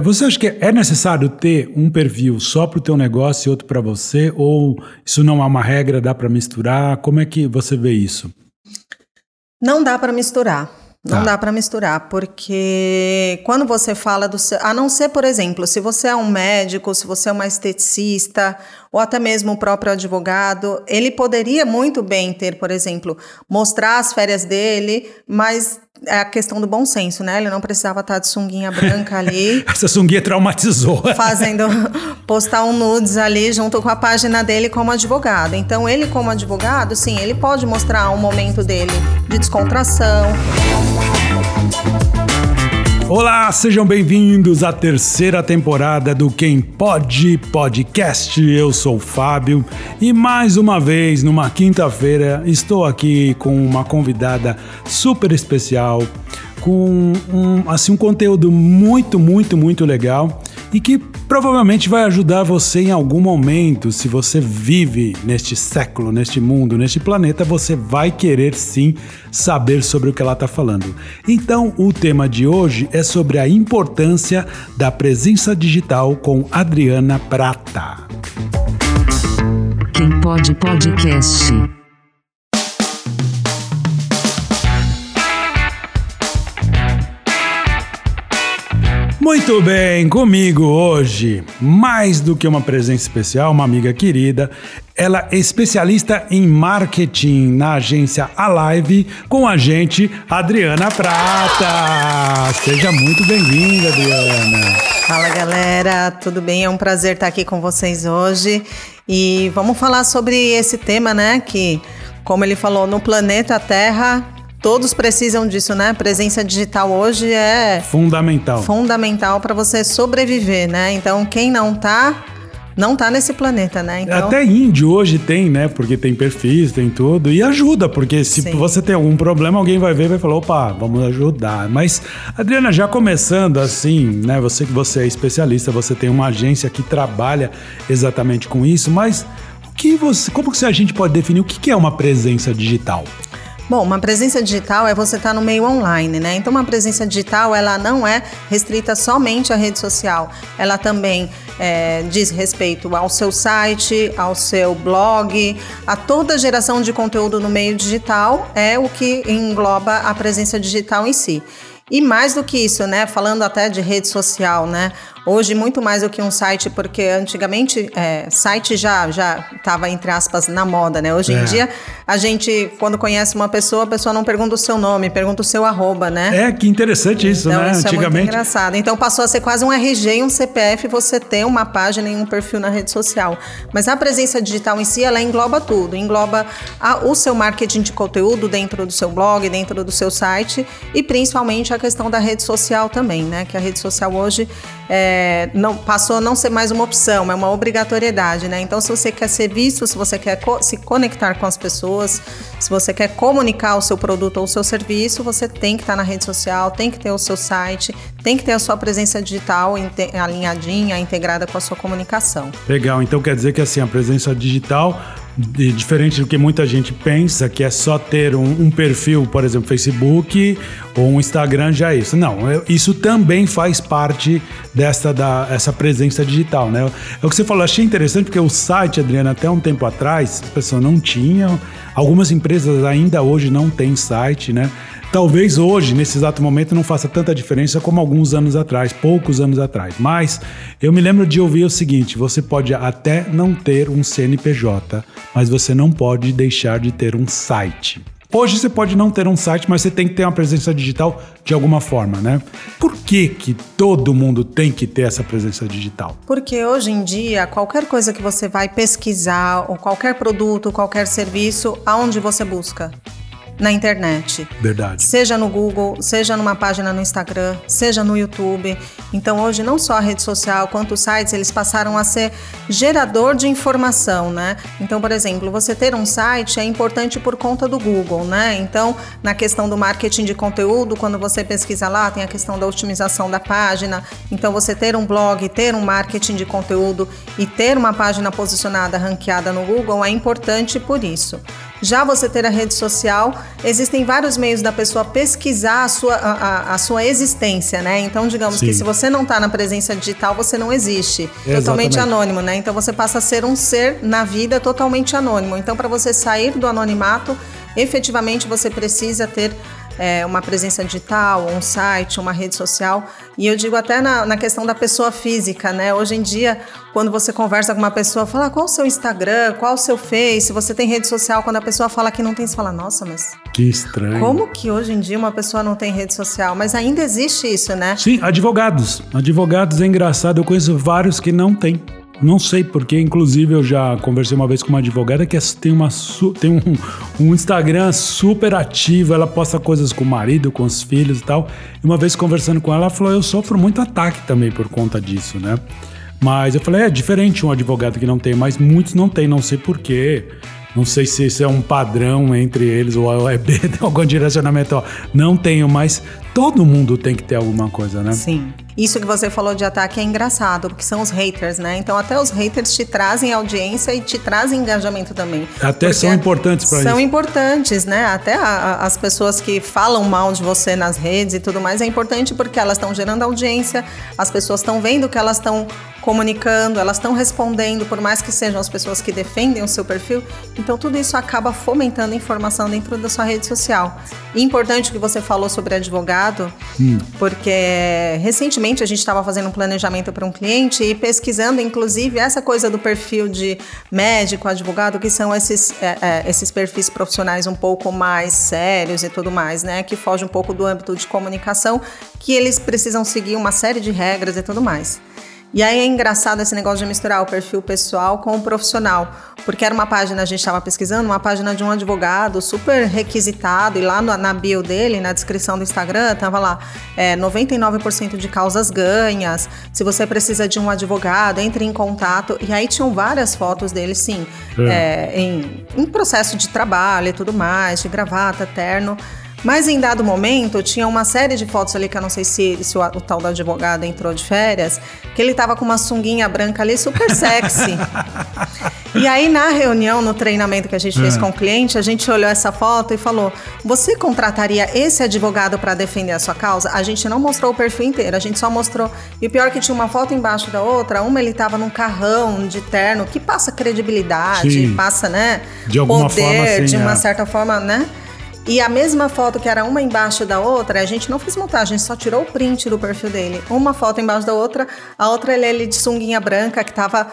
Você acha que é necessário ter um perfil só para o teu negócio e outro para você? Ou isso não é uma regra, dá para misturar? Como é que você vê isso? Não dá para misturar. Não tá. dá para misturar, porque quando você fala do seu. A não ser, por exemplo, se você é um médico, se você é uma esteticista, ou até mesmo o próprio advogado, ele poderia muito bem ter, por exemplo, mostrar as férias dele, mas é a questão do bom senso, né? Ele não precisava estar de sunguinha branca ali. Essa sunguinha traumatizou. Fazendo, postar um nudes ali junto com a página dele como advogado. Então, ele como advogado, sim, ele pode mostrar um momento dele de descontração. Olá, sejam bem-vindos à terceira temporada do Quem Pode Podcast. Eu sou o Fábio e mais uma vez, numa quinta-feira, estou aqui com uma convidada super especial, com um, assim, um conteúdo muito, muito, muito legal e que provavelmente vai ajudar você em algum momento. Se você vive neste século, neste mundo, neste planeta, você vai querer sim saber sobre o que ela está falando. Então, o tema de hoje é sobre a importância da presença digital com Adriana Prata. Quem pode podcast. Muito bem, comigo hoje, mais do que uma presença especial, uma amiga querida, ela é especialista em marketing na agência Alive, com a gente, Adriana Prata. Seja muito bem-vinda, Adriana. Fala, galera, tudo bem? É um prazer estar aqui com vocês hoje. E vamos falar sobre esse tema, né? Que, como ele falou, no planeta Terra Todos precisam disso, né? Presença digital hoje é fundamental. Fundamental para você sobreviver, né? Então, quem não tá não tá nesse planeta, né? Então... Até índio hoje tem, né? Porque tem perfis, tem tudo. E ajuda, porque se Sim. você tem algum problema, alguém vai ver e vai falar, opa, vamos ajudar. Mas, Adriana, já começando assim, né? Você que você é especialista, você tem uma agência que trabalha exatamente com isso, mas o que você, como que a gente pode definir o que é uma presença digital? Bom, uma presença digital é você estar tá no meio online, né? Então, uma presença digital, ela não é restrita somente à rede social. Ela também é, diz respeito ao seu site, ao seu blog, a toda geração de conteúdo no meio digital é o que engloba a presença digital em si. E mais do que isso, né? Falando até de rede social, né? Hoje, muito mais do que um site, porque antigamente é, site já já estava, entre aspas, na moda, né? Hoje é. em dia, a gente, quando conhece uma pessoa, a pessoa não pergunta o seu nome, pergunta o seu arroba, né? É, que interessante isso, então, né? Isso antigamente. É muito engraçado. Então passou a ser quase um RG e um CPF você ter uma página e um perfil na rede social. Mas a presença digital em si, ela engloba tudo. Engloba a, o seu marketing de conteúdo dentro do seu blog, dentro do seu site e principalmente a questão da rede social também, né? Que a rede social hoje é, não, passou a não ser mais uma opção, é uma obrigatoriedade, né? Então, se você quer ser visto, se você quer co se conectar com as pessoas, se você quer comunicar o seu produto ou o seu serviço, você tem que estar na rede social, tem que ter o seu site, tem que ter a sua presença digital alinhadinha, integrada com a sua comunicação. Legal, então quer dizer que assim, a presença digital diferente do que muita gente pensa, que é só ter um, um, perfil, por exemplo, Facebook ou um Instagram já é isso. Não, isso também faz parte dessa da, essa presença digital, né? É o que você falou, achei interessante porque o site, Adriana, até um tempo atrás, as pessoas não tinham, algumas empresas ainda hoje não têm site, né? Talvez hoje, nesse exato momento, não faça tanta diferença como alguns anos atrás, poucos anos atrás. Mas eu me lembro de ouvir o seguinte: você pode até não ter um CNPJ, mas você não pode deixar de ter um site. Hoje você pode não ter um site, mas você tem que ter uma presença digital de alguma forma, né? Por que, que todo mundo tem que ter essa presença digital? Porque hoje em dia, qualquer coisa que você vai pesquisar, ou qualquer produto, qualquer serviço, aonde você busca? Na internet. Verdade. Seja no Google, seja numa página no Instagram, seja no YouTube. Então hoje não só a rede social quanto os sites, eles passaram a ser gerador de informação, né? Então, por exemplo, você ter um site é importante por conta do Google, né? Então, na questão do marketing de conteúdo, quando você pesquisa lá, tem a questão da otimização da página. Então, você ter um blog, ter um marketing de conteúdo e ter uma página posicionada, ranqueada no Google é importante por isso. Já você ter a rede social, existem vários meios da pessoa pesquisar a sua, a, a, sua existência, né? Então, digamos Sim. que se você não está na presença digital, você não existe. Exatamente. Totalmente anônimo, né? Então você passa a ser um ser na vida totalmente anônimo. Então, para você sair do anonimato, efetivamente você precisa ter é, uma presença digital, um site, uma rede social. E eu digo até na, na, questão da pessoa física, né? Hoje em dia, quando você conversa com uma pessoa, fala ah, qual o seu Instagram, qual o seu Face, você tem rede social, quando a pessoa fala que não tem, você fala, nossa, mas. Que estranho. Como que hoje em dia uma pessoa não tem rede social? Mas ainda existe isso, né? Sim, advogados. Advogados é engraçado, eu conheço vários que não têm. Não sei porque, inclusive eu já conversei uma vez com uma advogada que tem, uma, tem um, um, Instagram super ativo, ela posta coisas com o marido, com os filhos e tal. E uma vez conversando com ela, ela falou: Eu sofro muito ataque também por conta disso, né? Mas eu falei: É diferente um advogado que não tem, mas muitos não têm, não sei porquê. Não sei se isso é um padrão entre eles ou OEB tem algum direcionamento. Ó, não tenho, mas todo mundo tem que ter alguma coisa, né? Sim. Isso que você falou de ataque é engraçado, porque são os haters, né? Então até os haters te trazem audiência e te trazem engajamento também. Até são importantes para isso. São importantes, né? Até a, a, as pessoas que falam mal de você nas redes e tudo mais é importante porque elas estão gerando audiência, as pessoas estão vendo que elas estão comunicando, elas estão respondendo, por mais que sejam as pessoas que defendem o seu perfil. Então tudo isso acaba fomentando informação dentro da sua rede social. E importante que você falou sobre advogado, hum. porque recentemente a gente estava fazendo um planejamento para um cliente e pesquisando, inclusive, essa coisa do perfil de médico, advogado, que são esses, é, é, esses perfis profissionais um pouco mais sérios e tudo mais, né? Que foge um pouco do âmbito de comunicação, que eles precisam seguir uma série de regras e tudo mais. E aí é engraçado esse negócio de misturar o perfil pessoal com o profissional, porque era uma página, a gente estava pesquisando, uma página de um advogado super requisitado, e lá no, na bio dele, na descrição do Instagram, tava lá é, 99% de causas ganhas, se você precisa de um advogado, entre em contato. E aí tinham várias fotos dele, sim, é. É, em, em processo de trabalho e tudo mais, de gravata, terno. Mas em dado momento, tinha uma série de fotos ali que eu não sei se, se o, o, tal da advogada entrou de férias, que ele tava com uma sunguinha branca ali super sexy. e aí, na reunião, no treinamento que a gente fez é. com o cliente, a gente olhou essa foto e falou: Você contrataria esse advogado para defender a sua causa? A gente não mostrou o perfil inteiro, a gente só mostrou. E o pior é que tinha uma foto embaixo da outra, uma ele tava num carrão de terno, que passa credibilidade, Sim. passa, né? De alguma poder, forma, assim, de uma é. certa forma, né? E a mesma foto que era uma embaixo da outra, a gente não fez montagem, só tirou o print do perfil dele. Uma foto embaixo da outra, a outra ele, ele de sunguinha branca que tava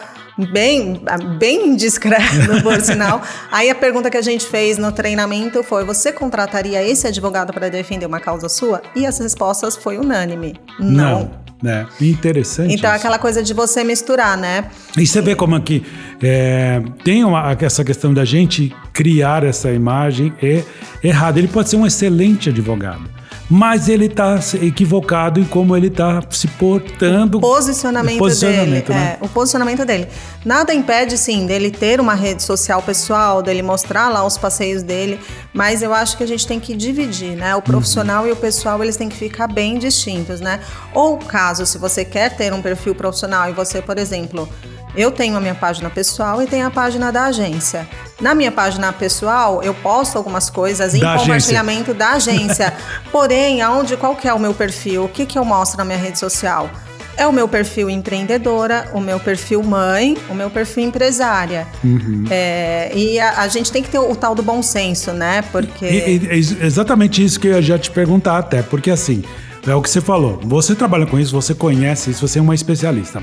bem, bem discreto, por sinal. Aí a pergunta que a gente fez no treinamento foi: você contrataria esse advogado para defender uma causa sua? E as respostas foi unânime. Não. não. É, interessante. Então, isso. aquela coisa de você misturar, né? E você vê como aqui é, tem uma, essa questão da gente criar essa imagem é errada. Ele pode ser um excelente advogado mas ele está equivocado em como ele está se portando. O posicionamento, o posicionamento dele. Né? É, o posicionamento dele. Nada impede, sim, dele ter uma rede social pessoal, dele mostrar lá os passeios dele, mas eu acho que a gente tem que dividir, né? O profissional uhum. e o pessoal, eles têm que ficar bem distintos, né? Ou caso, se você quer ter um perfil profissional e você, por exemplo, eu tenho a minha página pessoal e tenho a página da agência. Na minha página pessoal, eu posto algumas coisas em da compartilhamento agência. da agência. Porém, aonde, qual que é o meu perfil? O que, que eu mostro na minha rede social? É o meu perfil empreendedora, o meu perfil mãe, o meu perfil empresária. Uhum. É, e a, a, gente tem que ter o, o, tal do bom senso, né? Porque. E, e, é exatamente isso que eu ia já te perguntar, até, porque assim. É o que você falou. Você trabalha com isso, você conhece isso, você é uma especialista.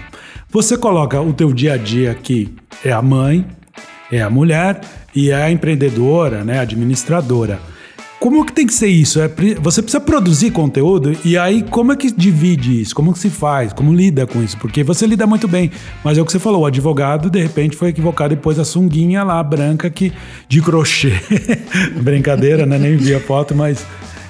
Você coloca o teu dia a dia que é a mãe, é a mulher e é a empreendedora, né, administradora. Como que tem que ser isso? É, você precisa produzir conteúdo e aí como é que divide isso? Como que se faz? Como lida com isso? Porque você lida muito bem, mas é o que você falou, o advogado de repente foi equivocado e pôs a sunguinha lá branca que de crochê. Brincadeira, né? Nem vi a foto, mas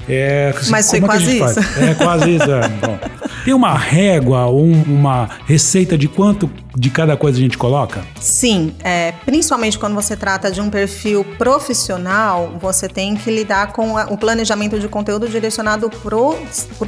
É, Mas foi é quase isso. faz? É quase isso. é. Bom, tem uma régua, um- uma receita de quanto de cada coisa a gente coloca? Sim, é, principalmente quando você trata de um perfil profissional, você tem que lidar com a- o planejamento de conteúdo direcionado para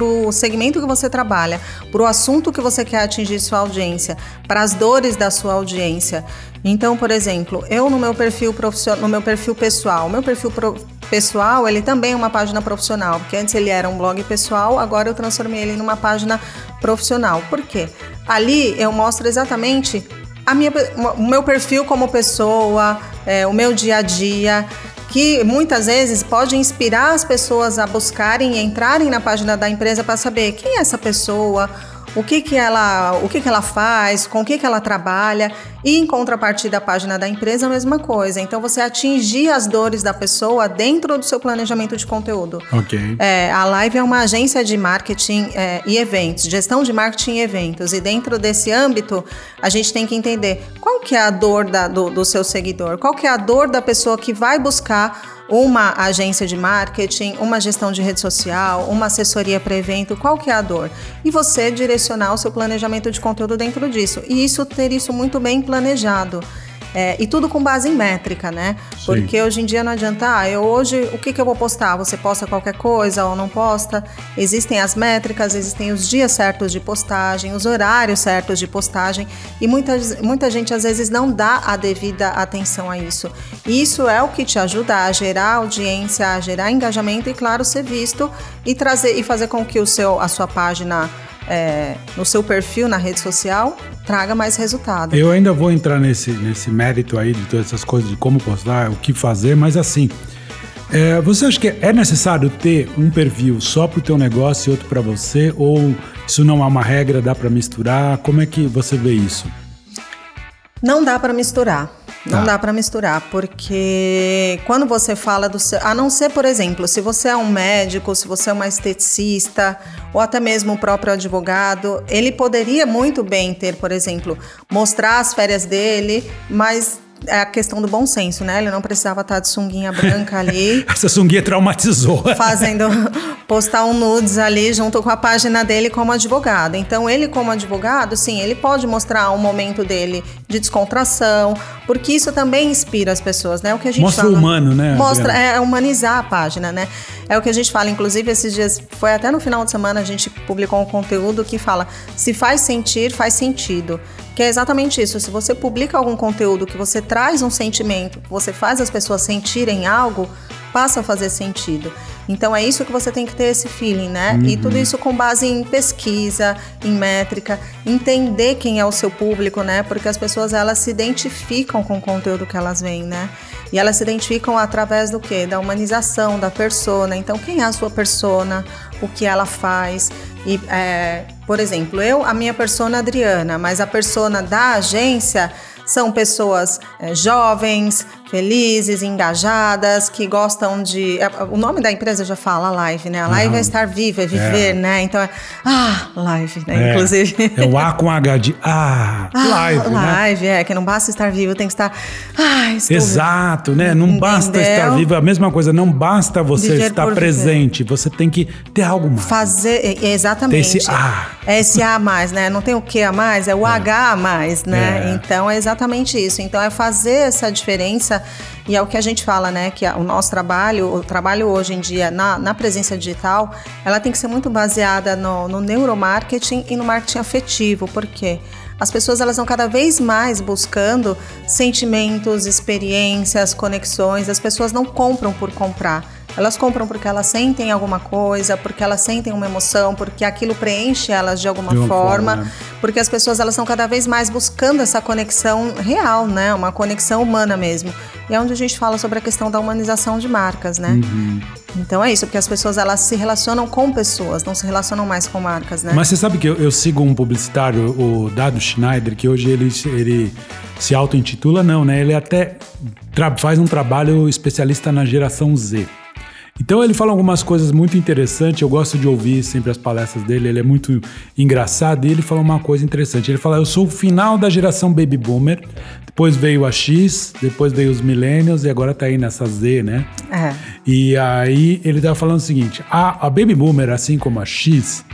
o segmento que você trabalha, para o assunto que você quer atingir sua audiência, para as dores da sua audiência. Então, por exemplo, eu no meu perfil profissional, no meu perfil pessoal, o meu perfil pro- pessoal, ele também é uma página profissional, porque antes ele era um blog pessoal, agora eu transformei ele numa página profissional. Por quê? Ali eu mostro exatamente a minha, o meu perfil como pessoa, é, o meu dia a dia, que muitas vezes pode inspirar as pessoas a buscarem e entrarem na página da empresa para saber quem é essa pessoa, o que, que ela, o que, que ela faz, com o que, que ela trabalha. E em contrapartida, a página da empresa, a mesma coisa. Então, você atingir as dores da pessoa dentro do seu planejamento de conteúdo. Ok. É, a Live é uma agência de marketing é, e eventos, gestão de marketing e eventos. E dentro desse âmbito, a gente tem que entender qual que é a dor da- do, do seu seguidor, qual que é a dor da pessoa que vai buscar uma agência de marketing, uma gestão de rede social, uma assessoria para evento, qual que é a dor? E você direcionar o seu planejamento de conteúdo dentro disso. E isso ter isso muito bem planejado. É, e tudo com base em métrica, né? Porque hoje em dia não adianta, ah, eu hoje, o que, que eu vou postar? Você posta qualquer coisa ou não posta? Existem as métricas, existem os dias certos de postagem, os horários certos de postagem, e muita, muita gente às vezes não dá a devida atenção a isso. Isso é o que te ajuda a gerar audiência, a gerar engajamento e, claro, ser visto e trazer e fazer com que o seu, a sua página é, no seu perfil na rede social traga mais resultado. Eu ainda vou entrar nesse, nesse mérito aí de todas essas coisas, de como postar, o que fazer, mas assim, é, você acha que é necessário ter um perfil só para o teu negócio e outro para você? Ou isso não é uma regra, dá para misturar? Como é que você vê isso? Não dá para misturar. Não Tá. dá para misturar, porque quando você fala do seu. A não ser, por exemplo, se você é um médico, se você é uma esteticista, ou até mesmo o próprio advogado, ele poderia muito bem ter, por exemplo, mostrar as férias dele, mas é a questão do bom senso, né? Ele não precisava estar de sunguinha branca ali. Essa sunguinha traumatizou. fazendo postar um nudes ali junto com a página dele como advogado. Então ele como advogado, sim, ele pode mostrar um momento dele de descontração, porque isso também inspira as pessoas, né? O que a gente Mostra fala, o humano, né, Mostra Adriana? é humanizar a página, né? É o que a gente fala, inclusive esses dias, foi até no final de semana a gente publicou um conteúdo que fala: se faz sentir, faz sentido. Que é exatamente isso. Se você publica algum conteúdo que você traz um sentimento, você faz as pessoas sentirem algo, passa a fazer sentido. Então é isso que você tem que ter esse feeling, né? E tudo isso com base em pesquisa, em métrica, entender quem é o seu público, né? Porque as pessoas elas se identificam com o conteúdo que elas veem, né? E elas se identificam através do quê? Da humanização, da persona. Então, quem é a sua persona? O que ela faz? E, é, por exemplo, eu, a minha persona Adriana, mas a persona da agência são pessoas é, jovens, felizes, engajadas, que gostam de. é, O nome da empresa já fala live, né? A live é estar viva, é viver, né? Então é. Ah, live, né? É, Inclusive. É o A com H de ah, Ah, live, né? live, é, que não basta estar vivo, tem que estar. Ah, estou Exato, né? Não basta Entendeu? estar vivo. A mesma coisa, não basta você Viver estar por viver. presente. Você tem que ter algo mais. Fazer, é, exatamente. Esse A. É esse A a mais, né? Não tem o que a mais, é o H a mais, né? É. Então é exatamente isso. Então é fazer essa diferença e é o que a gente fala, né? Que o nosso trabalho, o trabalho hoje em dia na, na presença digital, ela tem que ser muito baseada no, no neuromarketing e no marketing afetivo. Por quê? As pessoas elas estão cada vez mais buscando sentimentos, experiências, conexões. As pessoas não compram por comprar. Elas compram porque elas sentem alguma coisa, porque elas sentem uma emoção, porque aquilo preenche elas de alguma De uma forma, forma, né? porque as pessoas elas estão cada vez mais buscando essa conexão real, né? Uma conexão humana mesmo. E é onde a gente fala sobre a questão da humanização de marcas, né? Uhum. Então é isso, porque as pessoas elas se relacionam com pessoas, não se relacionam mais com marcas, né? Mas você sabe que eu, eu sigo um publicitário, o Dado Schneider, que hoje ele, ele se auto-intitula, não, né? Ele até faz um trabalho especialista na geração Z. Então ele fala algumas coisas muito interessantes, eu gosto de ouvir sempre as palestras dele, ele é muito engraçado e ele fala uma coisa interessante. Ele fala: "Eu sou o final da geração baby boomer, depois veio a X, depois veio os millennials e agora tá aí nessa Z, né?" É. E aí ele tava falando o seguinte: a, a baby boomer, assim como a X,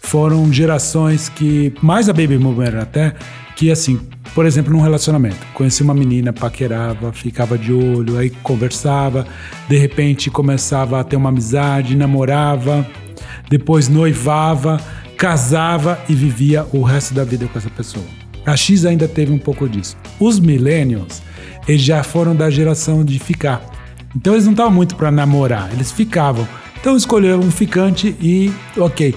foram gerações que mais a baby boomer até que assim, por exemplo, num relacionamento, conheci uma menina, paquerava, ficava de olho, aí conversava, de repente começava a ter uma amizade, namorava, depois noivava, casava e vivia o resto da vida com essa pessoa. A X ainda teve um pouco disso. Os millennials, eles já foram da geração de ficar. Então eles não estavam muito para namorar, eles ficavam. Então escolheram um ficante e ok.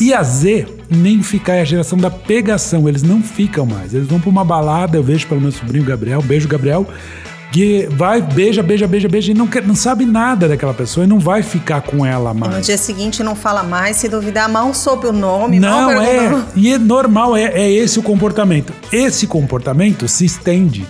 E a Z nem ficar é a geração da pegação, eles não ficam mais. Eles vão para uma balada, eu vejo pelo meu sobrinho Gabriel, beijo Gabriel, que vai, beija, beija, beija, beija e não, quer, não sabe nada daquela pessoa e não vai ficar com ela E no mais. dia seguinte não fala mais, se duvidar, mal soube o nome, Não, é. E é normal, é, é esse o comportamento. Esse comportamento se estende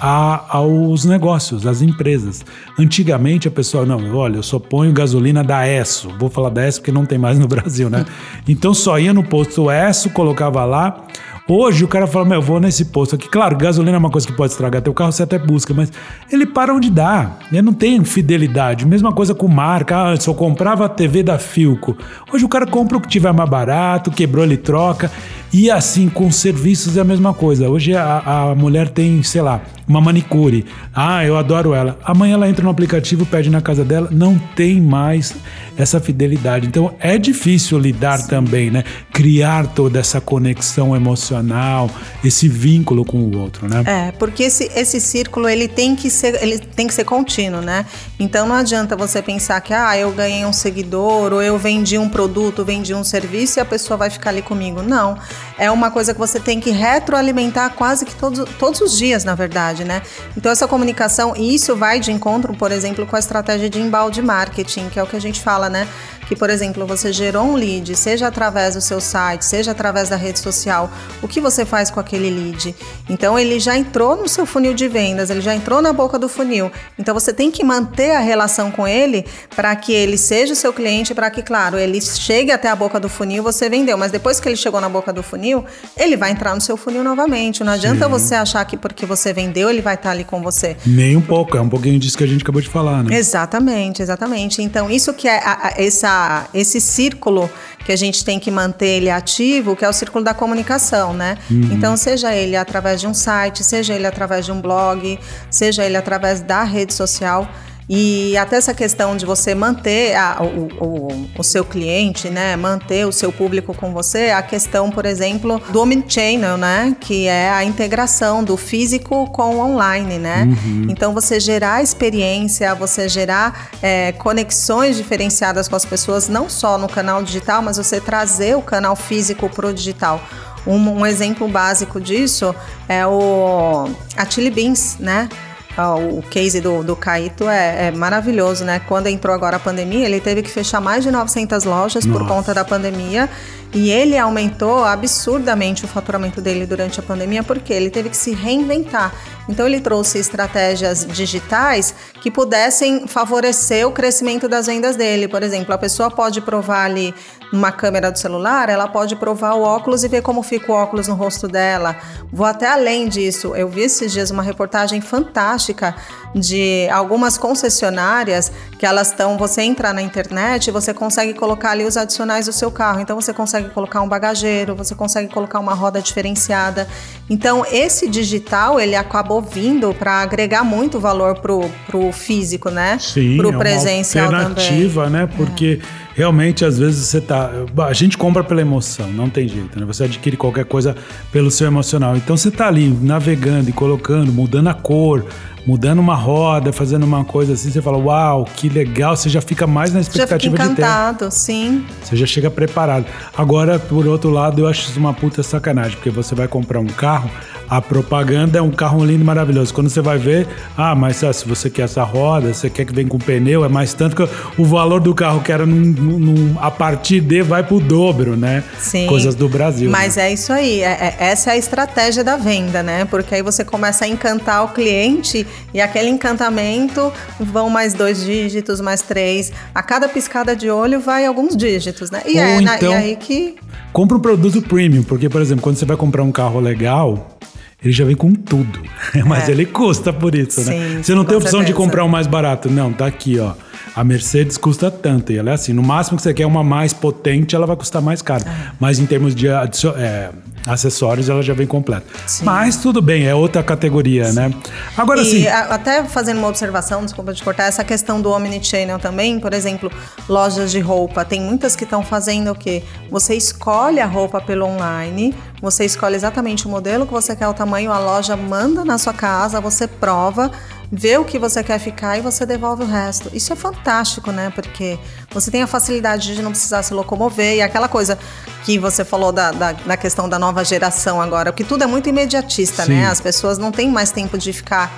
a- aos negócios, às empresas. Antigamente a pessoa, não, olha, eu só ponho gasolina da ESSO. Vou falar da ESSO porque não tem mais no Brasil, né? Então só ia no posto ESSO, colocava lá. Hoje o cara fala, meu, eu vou nesse posto aqui. Claro, gasolina é uma coisa que pode estragar teu carro, você até busca, mas ele para onde dá. Ele não tem fidelidade. Mesma coisa com marca. Ah, eu comprava a TV da Filco. Hoje o cara compra o que tiver mais barato, quebrou, ele troca. E assim, com serviços é a mesma coisa. Hoje a, a mulher tem, sei lá, uma manicure. Ah, eu adoro ela. Amanhã ela entra no aplicativo, pede na casa dela, não tem mais essa fidelidade. Então é difícil lidar também, né? Criar toda essa conexão emocional, esse vínculo com o outro, né? É, porque esse, esse círculo ele tem que ser ele tem que ser contínuo, né? Então não adianta você pensar que ah, eu ganhei um seguidor ou eu vendi um produto, vendi um serviço e a pessoa vai ficar ali comigo. Não. É uma coisa que você tem que retroalimentar quase que todos, todos os dias, na verdade, né? Então essa comunicação, e isso vai de encontro, por exemplo, com a estratégia de embalde marketing, que é o que a gente fala, né? Que, por exemplo, você gerou um lead, seja através do seu site, seja através da rede social, o que você faz com aquele lead? Então, ele já entrou no seu funil de vendas, ele já entrou na boca do funil. Então, você tem que manter a relação com ele para que ele seja o seu cliente, para que, claro, ele chegue até a boca do funil, você vendeu. Mas depois que ele chegou na boca do funil, ele vai entrar no seu funil novamente. Não adianta Sim. você achar que porque você vendeu, ele vai estar ali com você. Nem um pouco, é um pouquinho disso que a gente acabou de falar, né? Exatamente, exatamente. Então, isso que é a- a- essa, esse círculo que a gente tem que manter ele ativo, que é o círculo da comunicação, né? Então, seja ele através de um site, seja ele através de um blog, seja ele através da rede social. E até essa questão de você manter a- o, o- o seu cliente, né? Manter o seu público com você, a questão, por exemplo, do omnichannel, né? Que é a integração do físico com o online, né? Então, você gerar experiência, você gerar é, conexões diferenciadas com as pessoas, não só no canal digital, mas você trazer o canal físico para o digital. Um, um exemplo básico disso é o a Chili Beans, né? Ah, O case do, do Caíto é, é maravilhoso, né? Quando entrou agora a pandemia, ele teve que fechar mais de 900 lojas por Nossa. conta da pandemia. E ele aumentou absurdamente o faturamento dele durante a pandemia, porque ele teve que se reinventar. Então, ele trouxe estratégias digitais que pudessem favorecer o crescimento das vendas dele. Por exemplo, a pessoa pode provar ali numa câmera do celular, ela pode provar o óculos e ver como fica o óculos no rosto dela. Vou até além disso. Eu vi esses dias uma reportagem fantástica de algumas concessionárias que elas estão. Você entra na internet você consegue colocar ali os adicionais do seu carro. Então você consegue colocar um bagageiro, você consegue colocar uma roda diferenciada. Então esse digital ele acabou vindo para agregar muito valor pro, pro físico, né? Sim, pro é uma presencial também. É. alternativa, né? Porque realmente às vezes você tá, a gente compra pela emoção, não tem jeito, né? Você adquire qualquer coisa pelo seu emocional. Então você tá ali navegando e colocando, mudando a cor, mudando uma roda, fazendo uma coisa assim, você fala: "Uau, que legal", você já fica mais na Já fica expectativa de ter. encantado, sim. Você já chega preparado. Agora, por outro lado, eu acho isso uma puta sacanagem, porque você vai comprar um carro, a propaganda é um carro lindo e maravilhoso. Quando você vai ver, ah, mas ah, se você quer essa roda, você quer que venha com pneu, é mais tanto que o valor do carro que era num, num, a partir de vai pro dobro, né? Sim. Coisas do Brasil. Mas né? é isso aí, é, é, essa é a estratégia da venda, né? Porque aí você começa a encantar o cliente e aquele encantamento vão mais dois dígitos, mais três. A cada piscada de olho vai alguns dígitos, né? E Ou é na- então- e aí que. Compra um produto premium, porque, por exemplo, quando você vai comprar um carro legal, ele já vem com tudo. Mas É. ele custa por isso, né? Sim, Você não tem opção de certeza. comprar um mais barato. Não, tá aqui, ó. A Mercedes custa tanto. E ela é assim, no máximo que você quer uma mais potente, ela vai custar mais caro. É. Mas em termos de é, acessórios, ela já vem completa. Sim. Mas tudo bem, é outra categoria, né? Agora sim. até fazendo uma observação, desculpa te cortar, essa questão do omnichannel também, por exemplo, lojas de roupa, tem muitas que estão fazendo o quê? Você escolhe a roupa pelo online, você escolhe exatamente o modelo que você quer, o tamanho, a loja manda na sua casa, você prova, vê o que você quer ficar e você devolve o resto. Isso é fantástico, né? Porque você tem a facilidade de não precisar se locomover e aquela coisa que você falou da, da, da questão da nova geração agora, porque tudo é muito imediatista, Sim. né? As pessoas não têm mais tempo de ficar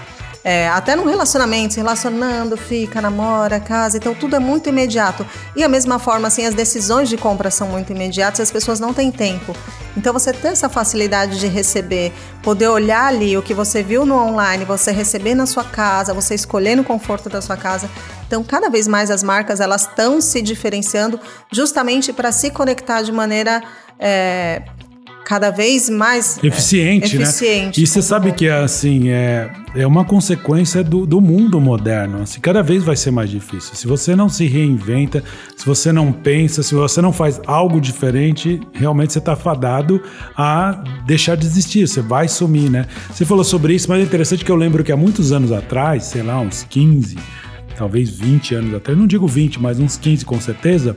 é, até num relacionamento, se relacionando, fica, namora, casa, então tudo é muito imediato. E a mesma forma, assim, as decisões de compra são muito imediatas e as pessoas não têm tempo. Então você ter essa facilidade de receber, poder olhar ali o que você viu no online, você receber na sua casa, você escolher no conforto da sua casa. Então, cada vez mais as marcas elas estão se diferenciando justamente para se conectar de maneira é, cada vez mais Eficiente, é, né? eficiente E você sabe que assim é, é uma consequência do, do mundo moderno. Assim, cada vez vai ser mais difícil. Se você não se reinventa, se você não pensa, se você não faz algo diferente, realmente você está fadado a deixar de existir. Você vai sumir, né? Você falou sobre isso, mas é interessante que eu lembro que há muitos anos atrás, sei lá, uns 15, talvez 20 anos atrás, não digo 20, mas uns 15 com certeza.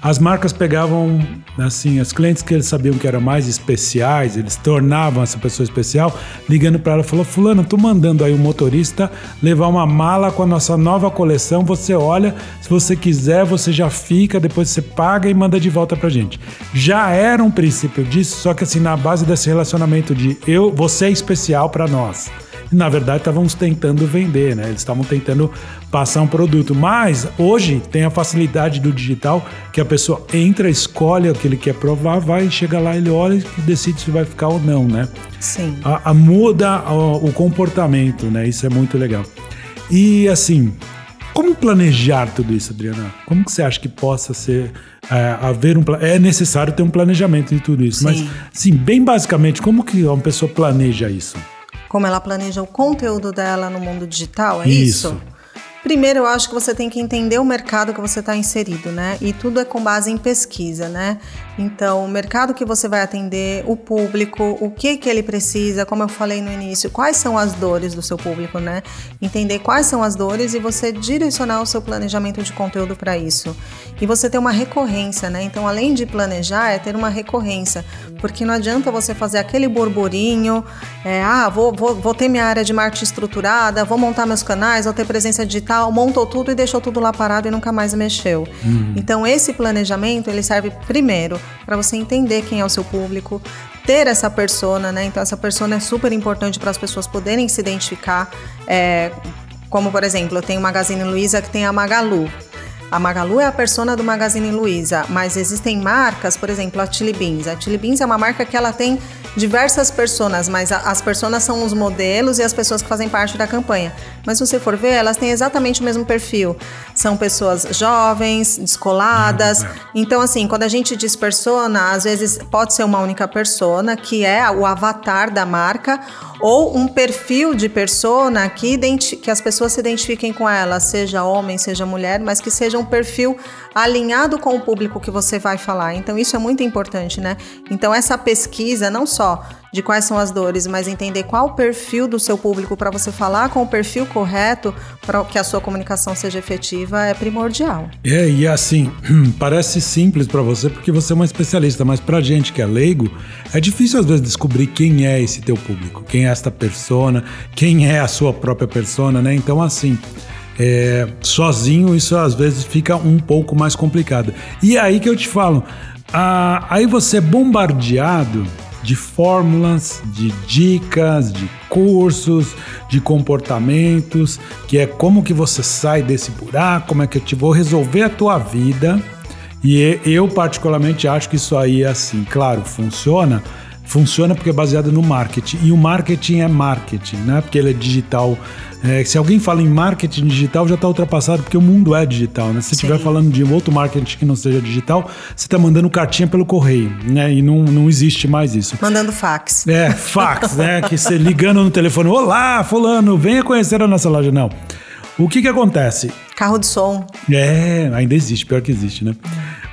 As marcas pegavam, assim, as clientes que eles sabiam que eram mais especiais, eles tornavam essa pessoa especial, ligando para ela, falou: Fulano, tô mandando aí o motorista levar uma mala com a nossa nova coleção. Você olha, se você quiser, você já fica, depois você paga e manda de volta pra gente. Já era um princípio disso, só que assim, na base desse relacionamento de eu, você é especial para nós. Na verdade, estávamos tentando vender, né? Eles estavam tentando passar um produto. Mas hoje tem a facilidade do digital que a pessoa entra, escolhe o que ele quer provar, vai, chega lá, ele olha e decide se vai ficar ou não, né? Sim. A, a muda o, o comportamento, né? Isso é muito legal. E assim, como planejar tudo isso, Adriana? Como que você acha que possa ser é, haver um é necessário ter um planejamento de tudo isso? Mas, Sim. sim, bem basicamente, como que uma pessoa planeja isso? como ela planeja o conteúdo dela no mundo digital, é Isso. isso? Primeiro, eu acho que você tem que entender o mercado que você está inserido, né? E tudo é com base em pesquisa, né? Então, o mercado que você vai atender, o público, o que que ele precisa, como eu falei no início, quais são as dores do seu público, né? Entender quais são as dores e você direcionar o seu planejamento de conteúdo para isso. E você ter uma recorrência, né? Então, além de planejar, é ter uma recorrência, porque não adianta você fazer aquele burburinho, é, ah, vou, vou, vou ter minha área de marketing estruturada, vou montar meus canais, vou ter presença digital, montou tudo e deixou tudo lá parado e nunca mais mexeu. Então, esse planejamento, ele serve primeiro para você entender quem é o seu público, ter essa persona, né? Então, essa persona é super importante para as pessoas poderem se identificar. é, como, por exemplo, eu tenho o Magazine Luiza que tem a Magalu. A Magalu é a persona do Magazine Luiza, mas existem marcas, por exemplo, a Chili Beans. A Chili Beans é uma marca que ela tem diversas personas, mas a- as personas são os modelos e as pessoas que fazem parte da campanha. Mas se você for ver, elas têm exatamente o mesmo perfil. São pessoas jovens, descoladas. Então, assim, quando a gente diz persona, às vezes pode ser uma única persona, que é o avatar da marca, ou um perfil de persona que, que as pessoas se identifiquem com ela, seja homem, seja mulher, mas que seja um perfil alinhado com o público que você vai falar. Então isso é muito importante, né? Então essa pesquisa não só de quais são as dores, mas entender qual o perfil do seu público para você falar com o perfil correto para que a sua comunicação seja efetiva é primordial. É, e assim, parece simples pra você porque você é uma especialista, mas pra gente que é leigo, é difícil às vezes descobrir quem é esse teu público, quem é esta persona, quem é a sua própria persona, né? Então, assim, é, sozinho isso às vezes fica um pouco mais complicado. E é aí que eu te falo, aí você é bombardeado de fórmulas, de dicas, de cursos, de comportamentos, que é como que você sai desse buraco, como é que eu te vou resolver a tua vida. E eu particularmente acho que isso aí é assim, claro, funciona, funciona porque é baseado no marketing. E o marketing é marketing, né? Porque ele é digital. É, se alguém fala em marketing digital, já está ultrapassado, porque o mundo é digital, né? Se estiver falando de outro marketing que não seja digital, você está mandando cartinha pelo correio, né? E não, não existe mais isso. Mandando fax. É, fax, né? Que você ligando no telefone, olá, fulano, venha conhecer a nossa loja. Não. O que que acontece? Carro de som. É, ainda existe, pior que existe, né?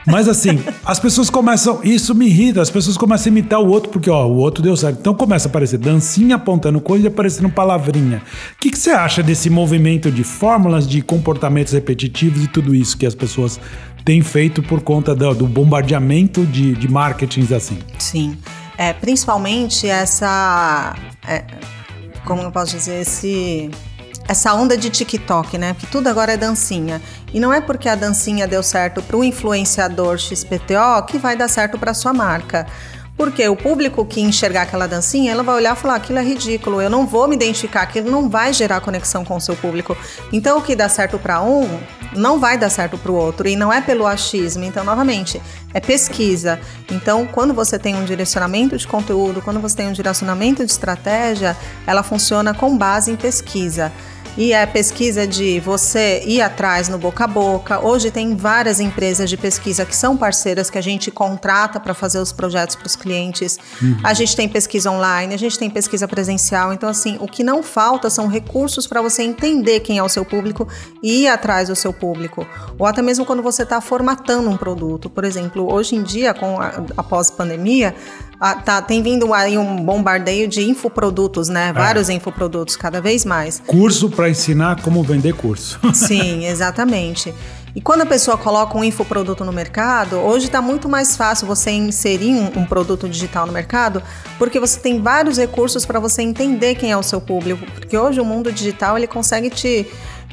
Mas assim, as pessoas começam. Isso me irrita, as pessoas começam a imitar o outro, porque ó, o outro deu certo. Então começa a aparecer dancinha apontando coisa e aparecendo palavrinha. O que, que você acha desse movimento de fórmulas, de comportamentos repetitivos e tudo isso que as pessoas têm feito por conta do, do bombardeamento de, de marketings assim? Sim. É, principalmente essa. É, como eu posso dizer? Esse essa onda de TikTok, né? Que tudo agora é dancinha. E não é porque a dancinha deu certo para o influenciador XPTO que vai dar certo para sua marca. Porque o público que enxergar aquela dancinha, ela vai olhar e falar: aquilo é ridículo, eu não vou me identificar, aquilo não vai gerar conexão com o seu público. Então, o que dá certo para um, não vai dar certo para o outro. E não é pelo achismo. Então, novamente, é pesquisa. Então, quando você tem um direcionamento de conteúdo, quando você tem um direcionamento de estratégia, ela funciona com base em pesquisa. E é pesquisa de você ir atrás no boca a boca. Hoje tem várias empresas de pesquisa que são parceiras que a gente contrata para fazer os projetos para os clientes. Uhum. A gente tem pesquisa online, a gente tem pesquisa presencial. Então, assim, o que não falta são recursos para você entender quem é o seu público e ir atrás do seu público. Ou até mesmo quando você está formatando um produto. Por exemplo, hoje em dia, com a, após pandemia, a, tá, tem vindo aí um bombardeio de infoprodutos, né? É. Vários infoprodutos, cada vez mais. Curso para ensinar como vender curso. Sim, exatamente. E quando a pessoa coloca um infoproduto no mercado, hoje está muito mais fácil você inserir um, um, produto digital no mercado, porque você tem vários recursos para você entender quem é o seu público. Porque hoje o mundo digital ele consegue te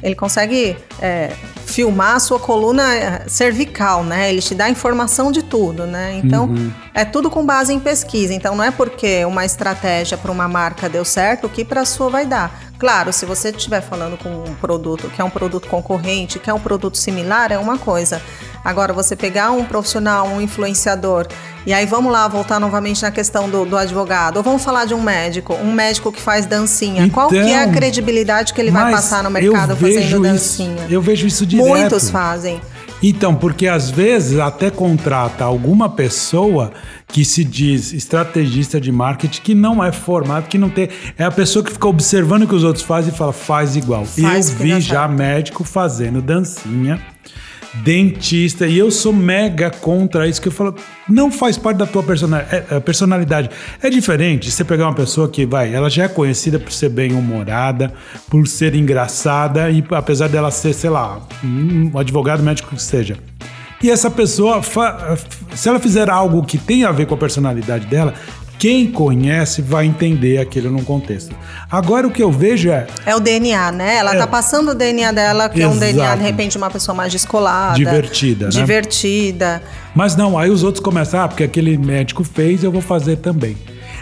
ele consegue é, filmar a sua coluna é, cervical, né? Ele te dá informação de tudo, né? Então, uhum. é tudo com base em pesquisa. Então, não é porque uma estratégia para uma marca deu certo que para a sua vai dar. Claro, se você estiver falando com um produto que é um produto concorrente, que é um produto similar, é uma coisa. Agora, você pegar um profissional, um influenciador, e aí vamos lá voltar novamente na questão do, do advogado, ou vamos falar de um médico, um médico que faz dancinha. Então, Qual que é a então, credibilidade que ele vai passar no mercado fazendo dancinha? Isso, eu vejo isso direto. Muitos fazem. Então, porque às vezes até contrata alguma pessoa que se diz estrategista de marketing que não é formado, que não tem. É a pessoa que fica observando o que os outros fazem e fala, faz igual. Faz eu vi já médico fazendo dancinha dentista, e eu sou mega contra isso, que eu falo, não faz parte da tua é, é, personalidade. É diferente você pegar uma pessoa que vai, ela já é conhecida por ser bem humorada, por ser engraçada, e apesar dela ser, sei lá, um advogado médico que seja. E essa pessoa, se ela fizer algo que tem a ver com a personalidade dela, quem conhece vai entender aquilo num contexto. Agora o que eu vejo é. É o DNA, né? Ela é, tá passando o DNA dela, que exato. é um DNA, de repente, uma pessoa mais descolada. Divertida, né? Divertida. Mas não, aí os outros começam, ah, porque aquele médico fez, eu vou fazer também.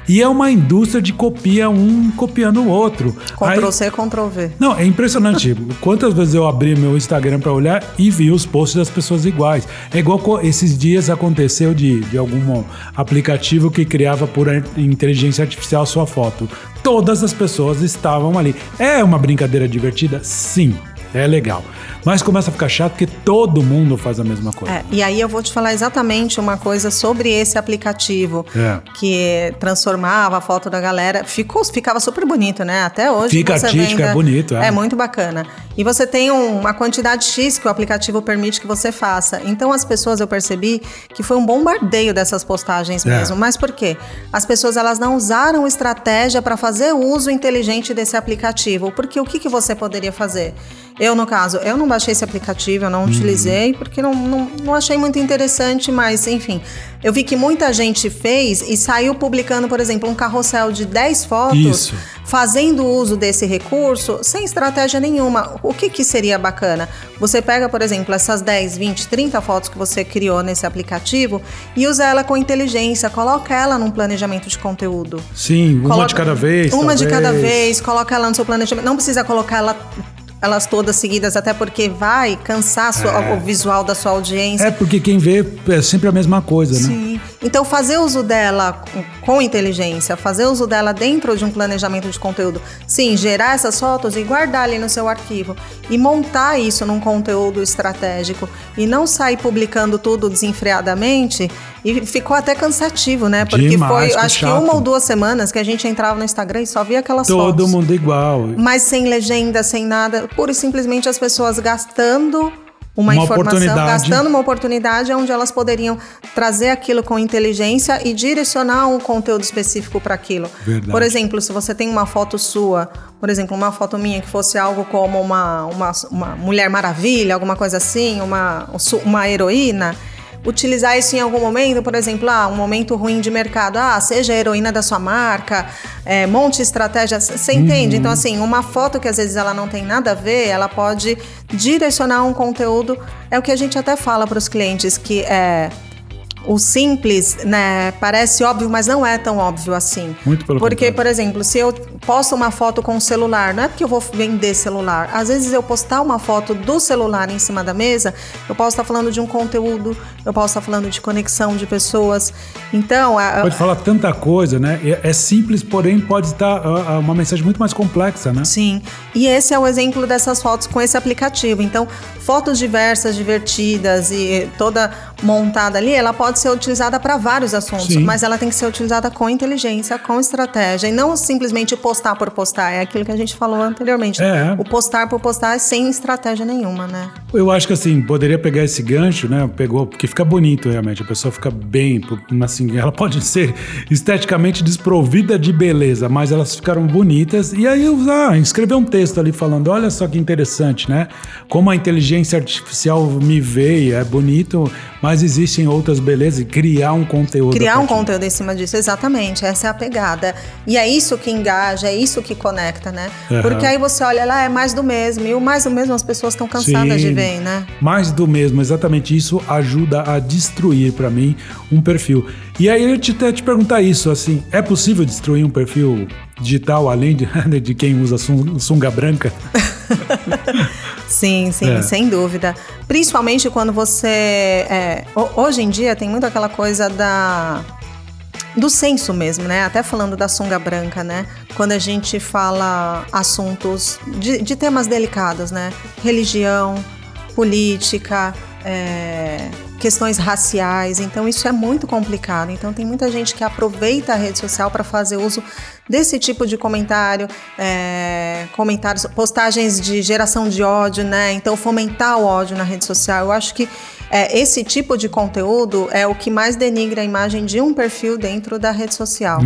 E é uma indústria de copia um copiando o outro. Ctrl Aí, C, Ctrl V. Não, é impressionante. Quantas vezes eu abri meu Instagram para olhar e vi os posts das pessoas iguais. É igual esses dias aconteceu de, de algum aplicativo que criava por inteligência artificial sua foto. Todas as pessoas estavam ali. É uma brincadeira divertida? Sim, é legal. Mas começa a ficar chato porque todo mundo faz a mesma coisa. É, e aí eu vou te falar exatamente uma coisa sobre esse aplicativo é. que transformava a foto da galera. Ficou, ficava super bonito, né? Até hoje. Fica artístico, é bonito. É. é muito bacana. E você tem uma quantidade X que o aplicativo permite que você faça. Então as pessoas, eu percebi que foi um bombardeio dessas postagens é. mesmo. Mas por quê? As pessoas elas não usaram estratégia para fazer uso inteligente desse aplicativo. Porque o que, que você poderia fazer? Eu, no caso, eu não baixei esse aplicativo, eu não utilizei, porque não, não, não achei muito interessante, mas enfim. Eu vi que muita gente fez e saiu publicando, por exemplo, um carrossel de 10 fotos, Isso. fazendo uso desse recurso sem estratégia nenhuma. O que, que seria bacana? Você pega, por exemplo, essas 10, 20, 30 fotos que você criou nesse aplicativo e usa ela com inteligência, coloca ela num planejamento de conteúdo. Sim, uma Coloca- de cada vez. Uma de talvez. cada vez, coloca ela no seu planejamento. Não precisa colocar ela, elas todas seguidas, até porque vai cansar sua- o visual da sua audiência. É porque quem vê é sempre a mesma coisa, né? Sim. Então, fazer uso dela com inteligência, fazer uso dela dentro de um planejamento de conteúdo, sim, gerar essas fotos e guardar ali no seu arquivo e montar isso num conteúdo estratégico e não sair publicando tudo desenfreadamente e ficou até cansativo, né? Porque Demais, foi, acho que chato. uma ou duas semanas que a gente entrava no Instagram e só via aquelas Todo fotos. mundo igual. Mas sem legenda, sem nada, pura e simplesmente as pessoas gastando uma, Uma informação, gastando uma oportunidade onde elas poderiam trazer aquilo com inteligência e direcionar um conteúdo específico para aquilo. Verdade. Por exemplo, se você tem uma foto sua, por exemplo, uma foto minha que fosse algo como uma, uma, uma Mulher Maravilha, alguma coisa assim, uma, uma heroína. Utilizar isso em algum momento, por exemplo, ah, um momento ruim de mercado, ah, seja a heroína da sua marca, é, monte estratégia, você entende? Então, assim, uma foto que às vezes ela não tem nada a ver, ela pode direcionar um conteúdo. É o que a gente até fala para os clientes, que é o simples, né, parece óbvio, mas não é tão óbvio assim. Muito pelo Porque, contrário. por exemplo, se eu posto uma foto com o celular, não é porque eu vou vender celular. Às vezes eu postar uma foto do celular em cima da mesa, eu posso estar falando de um conteúdo, eu posso estar falando de conexão de pessoas. Então, a- Pode falar tanta coisa, né? É é simples, porém pode estar uma mensagem muito mais complexa, né? Sim, e esse é o exemplo dessas fotos com esse aplicativo. Então, fotos diversas, divertidas e toda montada ali, ela pode ser utilizada para vários assuntos, Sim. mas ela tem que ser utilizada com inteligência, com estratégia e não simplesmente postar por postar. É aquilo que a gente falou anteriormente. É. O postar por postar sem estratégia nenhuma, né? Eu acho que assim, poderia pegar esse gancho, né? Pegou, porque fica bonito realmente, a pessoa fica bem, assim, ela pode ser esteticamente desprovida de beleza, mas elas ficaram bonitas. E aí usar, escrever um texto ali falando: olha só que interessante, né? Como a inteligência artificial me vê, é bonito, mas existem outras belezas, e criar um conteúdo. Criar um conteúdo em cima disso, exatamente. Essa é a pegada. E é isso que engaja, é isso que conecta, né? Aham. Porque aí você olha lá, é mais do mesmo. E o mais do mesmo as pessoas estão cansadas Sim. de ver, né? Mais do mesmo, exatamente isso ajuda a destruir para mim um perfil. E aí eu te, te perguntar isso, assim, é possível destruir um perfil digital além de, de quem usa sun- sunga branca? Sim, sim, É. sem dúvida. Principalmente quando você. é, ho- hoje em dia tem muito aquela coisa da. Do senso mesmo, né? Até falando da sunga branca, né? Quando a gente fala assuntos de, de temas delicados, né? Religião, política, é, questões raciais. Então, isso é muito complicado. Então, tem muita gente que aproveita a rede social para fazer uso desse tipo de comentário, é, comentários, postagens de geração de ódio, né? Então, fomentar o ódio na rede social. Eu acho que é, esse tipo de conteúdo é o que mais denigra a imagem de um perfil dentro da rede social.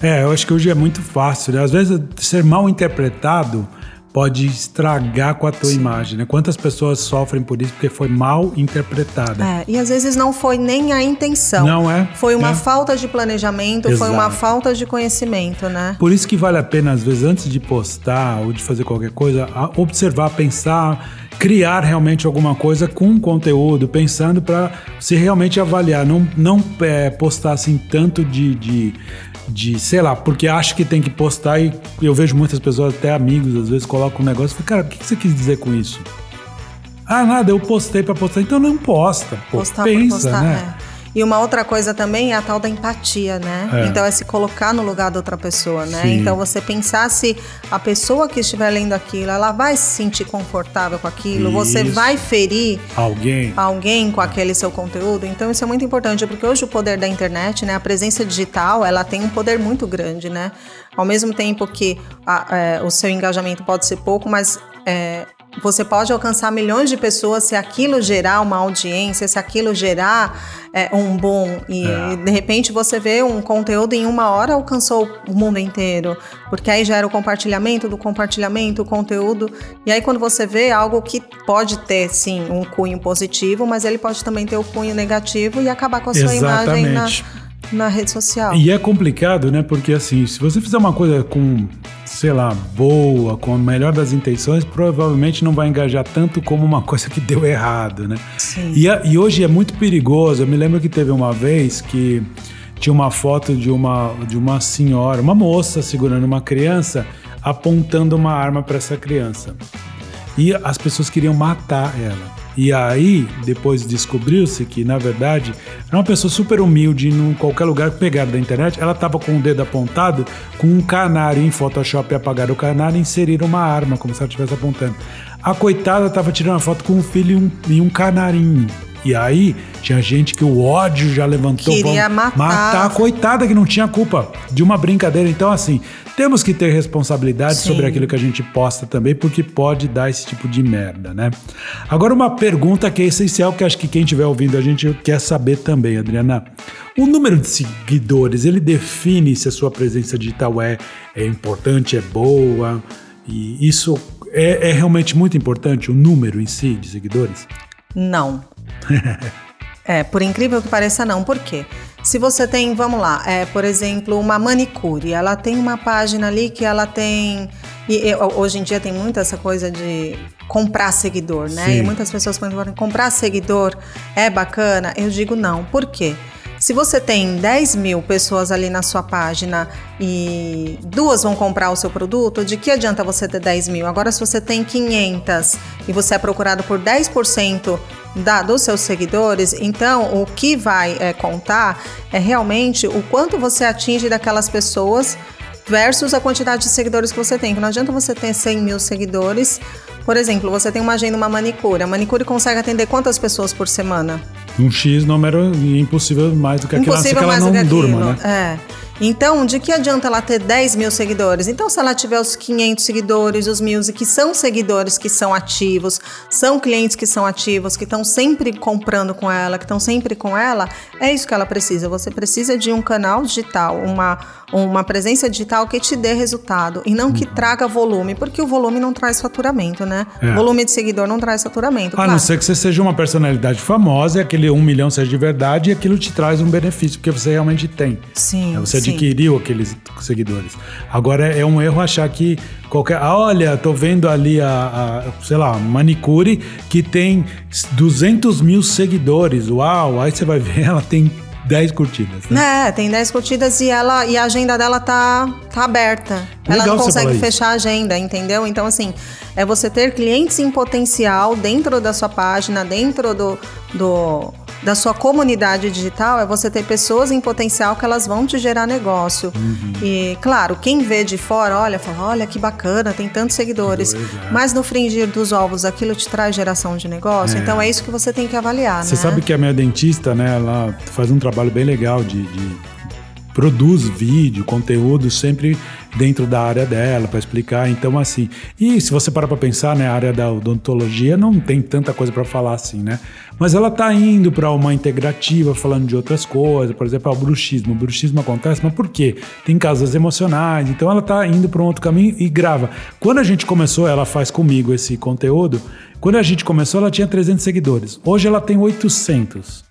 É, eu acho que hoje é muito fácil, né? Às vezes ser mal interpretado pode estragar com a tua imagem, né? Quantas pessoas sofrem por isso porque foi mal interpretada? É, e às vezes não foi nem a intenção. Não é? Foi uma É. falta de planejamento, foi Exato. uma falta de conhecimento, né? Por isso que vale a pena, às vezes, antes de postar ou de fazer qualquer coisa, observar, pensar, criar realmente alguma coisa com conteúdo, pensando para se realmente avaliar, não, não é, postar assim tanto de, de, de, sei lá, porque acha que tem que postar e eu vejo muitas pessoas, até amigos, às vezes colocam um negócio e falam, cara, o que você quis dizer com isso? Ah, nada, eu postei para postar, então não posta. Pô, Postar pensa, postar, né? é. E uma outra coisa também é a tal da empatia, né? É. Então é se colocar no lugar da outra pessoa, né? Sim. Então você pensar se a pessoa que estiver lendo aquilo, ela vai se sentir confortável com aquilo, você Isso. vai ferir Alguém. alguém com aquele seu conteúdo. Então isso é muito importante, porque hoje o poder da internet, né, a presença digital, ela tem um poder muito grande, né? Ao mesmo tempo que a- é, o seu engajamento pode ser pouco, mas é, você pode alcançar milhões de pessoas se aquilo gerar uma audiência, se aquilo gerar é, um boom. E É. de repente você vê um conteúdo em uma hora alcançou o mundo inteiro. Porque aí gera o compartilhamento do compartilhamento, o conteúdo. E aí quando você vê algo que pode ter, sim, um cunho positivo, mas ele pode também ter o cunho negativo e acabar com a sua imagem na, Exatamente. na rede social. E é complicado, né? Porque assim, se você fizer uma coisa com, sei lá, boa, com a melhor das intenções, provavelmente não vai engajar tanto como uma coisa que deu errado, né? Sim. E, a- e hoje é muito perigoso. Eu me lembro que teve uma vez que tinha uma foto de uma, de uma senhora, uma moça segurando uma criança, apontando uma arma para essa criança. E as pessoas queriam matar ela. E aí, depois descobriu-se que, na verdade, era uma pessoa super humilde, em qualquer lugar que pegaram da internet. Ela estava com o dedo apontado, com um canário em Photoshop, apagaram o canário e inseriram uma arma, como se ela estivesse apontando. A coitada estava tirando uma foto com um filho e um, e um canarinho. E aí, tinha gente que o ódio já levantou. Queria matar. matar coitada que não tinha culpa de uma brincadeira. Então, assim, temos que ter responsabilidade Sim. sobre aquilo que a gente posta também, porque pode dar esse tipo de merda, né? Agora, uma pergunta que é essencial, que acho que quem estiver ouvindo a gente quer saber também, Adriana. O número de seguidores, ele define se a sua presença digital é, é importante, é boa? E isso é, é realmente muito importante, o número em si de seguidores? Não. É, por incrível que pareça, não. Por quê? Se você tem, vamos lá, é, por exemplo, uma manicure, ela tem uma página ali que ela tem. E, e, hoje em dia tem muito essa coisa de comprar seguidor, né? Sim. E muitas pessoas perguntam: comprar seguidor é bacana? Eu digo não. Por quê? Se você tem 10 mil pessoas ali na sua página e duas vão comprar o seu produto, de que adianta você ter 10 mil? Agora, se você tem 500 e você é procurado por 10% da, dos seus seguidores, então o que vai é, contar é realmente o quanto você atinge daquelas pessoas versus a quantidade de seguidores que você tem. Não adianta você ter 100 mil seguidores. Por exemplo, você tem uma agenda, uma manicure. A manicure consegue atender quantas pessoas por semana? Um X número impossível mais do que aquilo, Impossível que ela mais não do que aquilo. durma, né? É. Então, de que adianta ela ter 10 mil seguidores? Então, se ela tiver os 500 seguidores, os mil, que são seguidores que são ativos, são clientes que são ativos, que estão sempre comprando com ela, que estão sempre com ela, é isso que ela precisa. Você precisa de um canal digital, uma, uma presença digital que te dê resultado e não que traga volume, porque o volume não traz faturamento, né? É. Volume de seguidor não traz faturamento. A não ser que você seja uma personalidade famosa e aquele um milhão seja de verdade e aquilo te traz um benefício, porque você realmente tem. Sim, É, Você sim. adquiriu aqueles seguidores. Agora é um erro achar que qualquer. Ah, olha, tô vendo ali a, a, sei lá, manicure que tem 200 mil seguidores. Uau! Aí você vai ver, ela tem 10 curtidas. Né? É, tem 10 curtidas e ela e a agenda dela tá, tá aberta. ela Legal não você falar consegue isso. fechar a agenda, entendeu? Então, assim, é você ter clientes em potencial dentro da sua página, dentro do, do, da sua comunidade digital, é você ter pessoas em potencial que elas vão te gerar negócio. Uhum. E, claro, quem vê de fora, olha, fala, olha que bacana, tem tantos seguidores. É. Mas no fringir dos ovos, aquilo te traz geração de negócio. É. Então, é isso que você tem que avaliar, Você né? sabe que a minha dentista, né, ela faz um trabalho bem legal de, de- produz vídeo, conteúdo sempre dentro da área dela para explicar. Então assim, e se você parar para pensar, né, a área da odontologia não tem tanta coisa para falar assim, né? Mas ela tá indo para uma integrativa falando de outras coisas, por exemplo, ah, o bruxismo. O bruxismo acontece, mas por quê? Tem causas emocionais. Então ela tá indo para um outro caminho e grava. Quando a gente começou, ela faz comigo esse conteúdo. Quando a gente começou, ela tinha 300 seguidores. Hoje ela tem 800.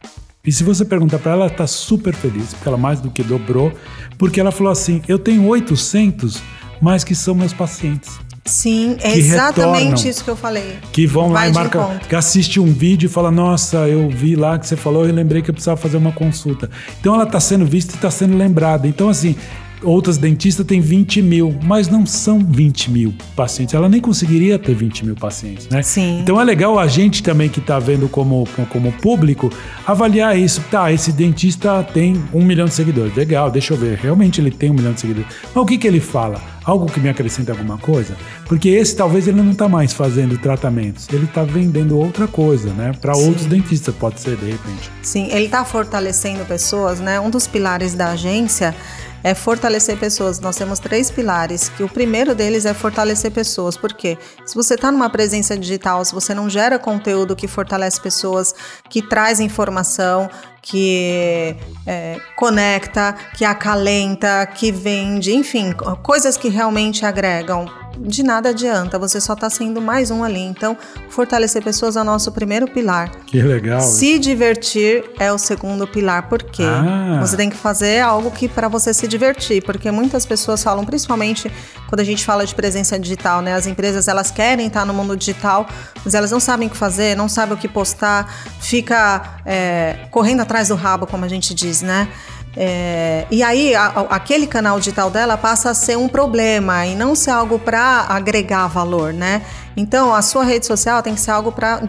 E se você perguntar para ela, ela tá super feliz, porque ela mais do que dobrou, porque ela falou assim: "Eu tenho 800, mas que são meus pacientes, Sim, é exatamente retornam. isso que eu falei. que vão lá Vai e de marcam, que assiste um vídeo e fala: "Nossa, eu vi lá que você falou e lembrei que eu precisava fazer uma consulta". Então ela tá sendo vista e tá sendo lembrada. Então assim, outras dentistas têm 20 mil, mas não são 20 mil pacientes. Ela nem conseguiria ter 20 mil pacientes, né? Sim. Então é legal a gente também que está vendo como, como público avaliar isso. Tá, esse dentista tem um milhão de seguidores. Legal, deixa eu ver. Realmente ele tem um milhão de seguidores. Mas o que, que ele fala? Algo que me acrescenta alguma coisa? Porque esse talvez ele não está mais fazendo tratamentos. Ele está vendendo outra coisa, né? Para outros dentistas, pode ser, de repente. Sim, ele está fortalecendo pessoas, né? Um dos pilares da agência é fortalecer pessoas. Nós temos três pilares, que o primeiro deles é fortalecer pessoas. Por quê? Se você está numa presença digital, se você não gera conteúdo que fortalece pessoas, que traz informação, que é, conecta, que acalenta, que vende, enfim, coisas que realmente agregam de nada adianta, você só está sendo mais um ali. Então, fortalecer pessoas é o nosso primeiro pilar. Que legal. Se divertir é o segundo pilar. Por quê? Ah. Você tem que fazer algo que para você se divertir, porque muitas pessoas falam, principalmente quando a gente fala de presença digital, né? As empresas elas querem estar no mundo digital, mas elas não sabem o que fazer, não sabem o que postar, fica é, correndo atrás do rabo, como a gente diz, né? É, e aí, a, aquele canal digital dela passa a ser um problema e não ser algo para agregar valor, né? Então, a sua rede social tem que ser algo para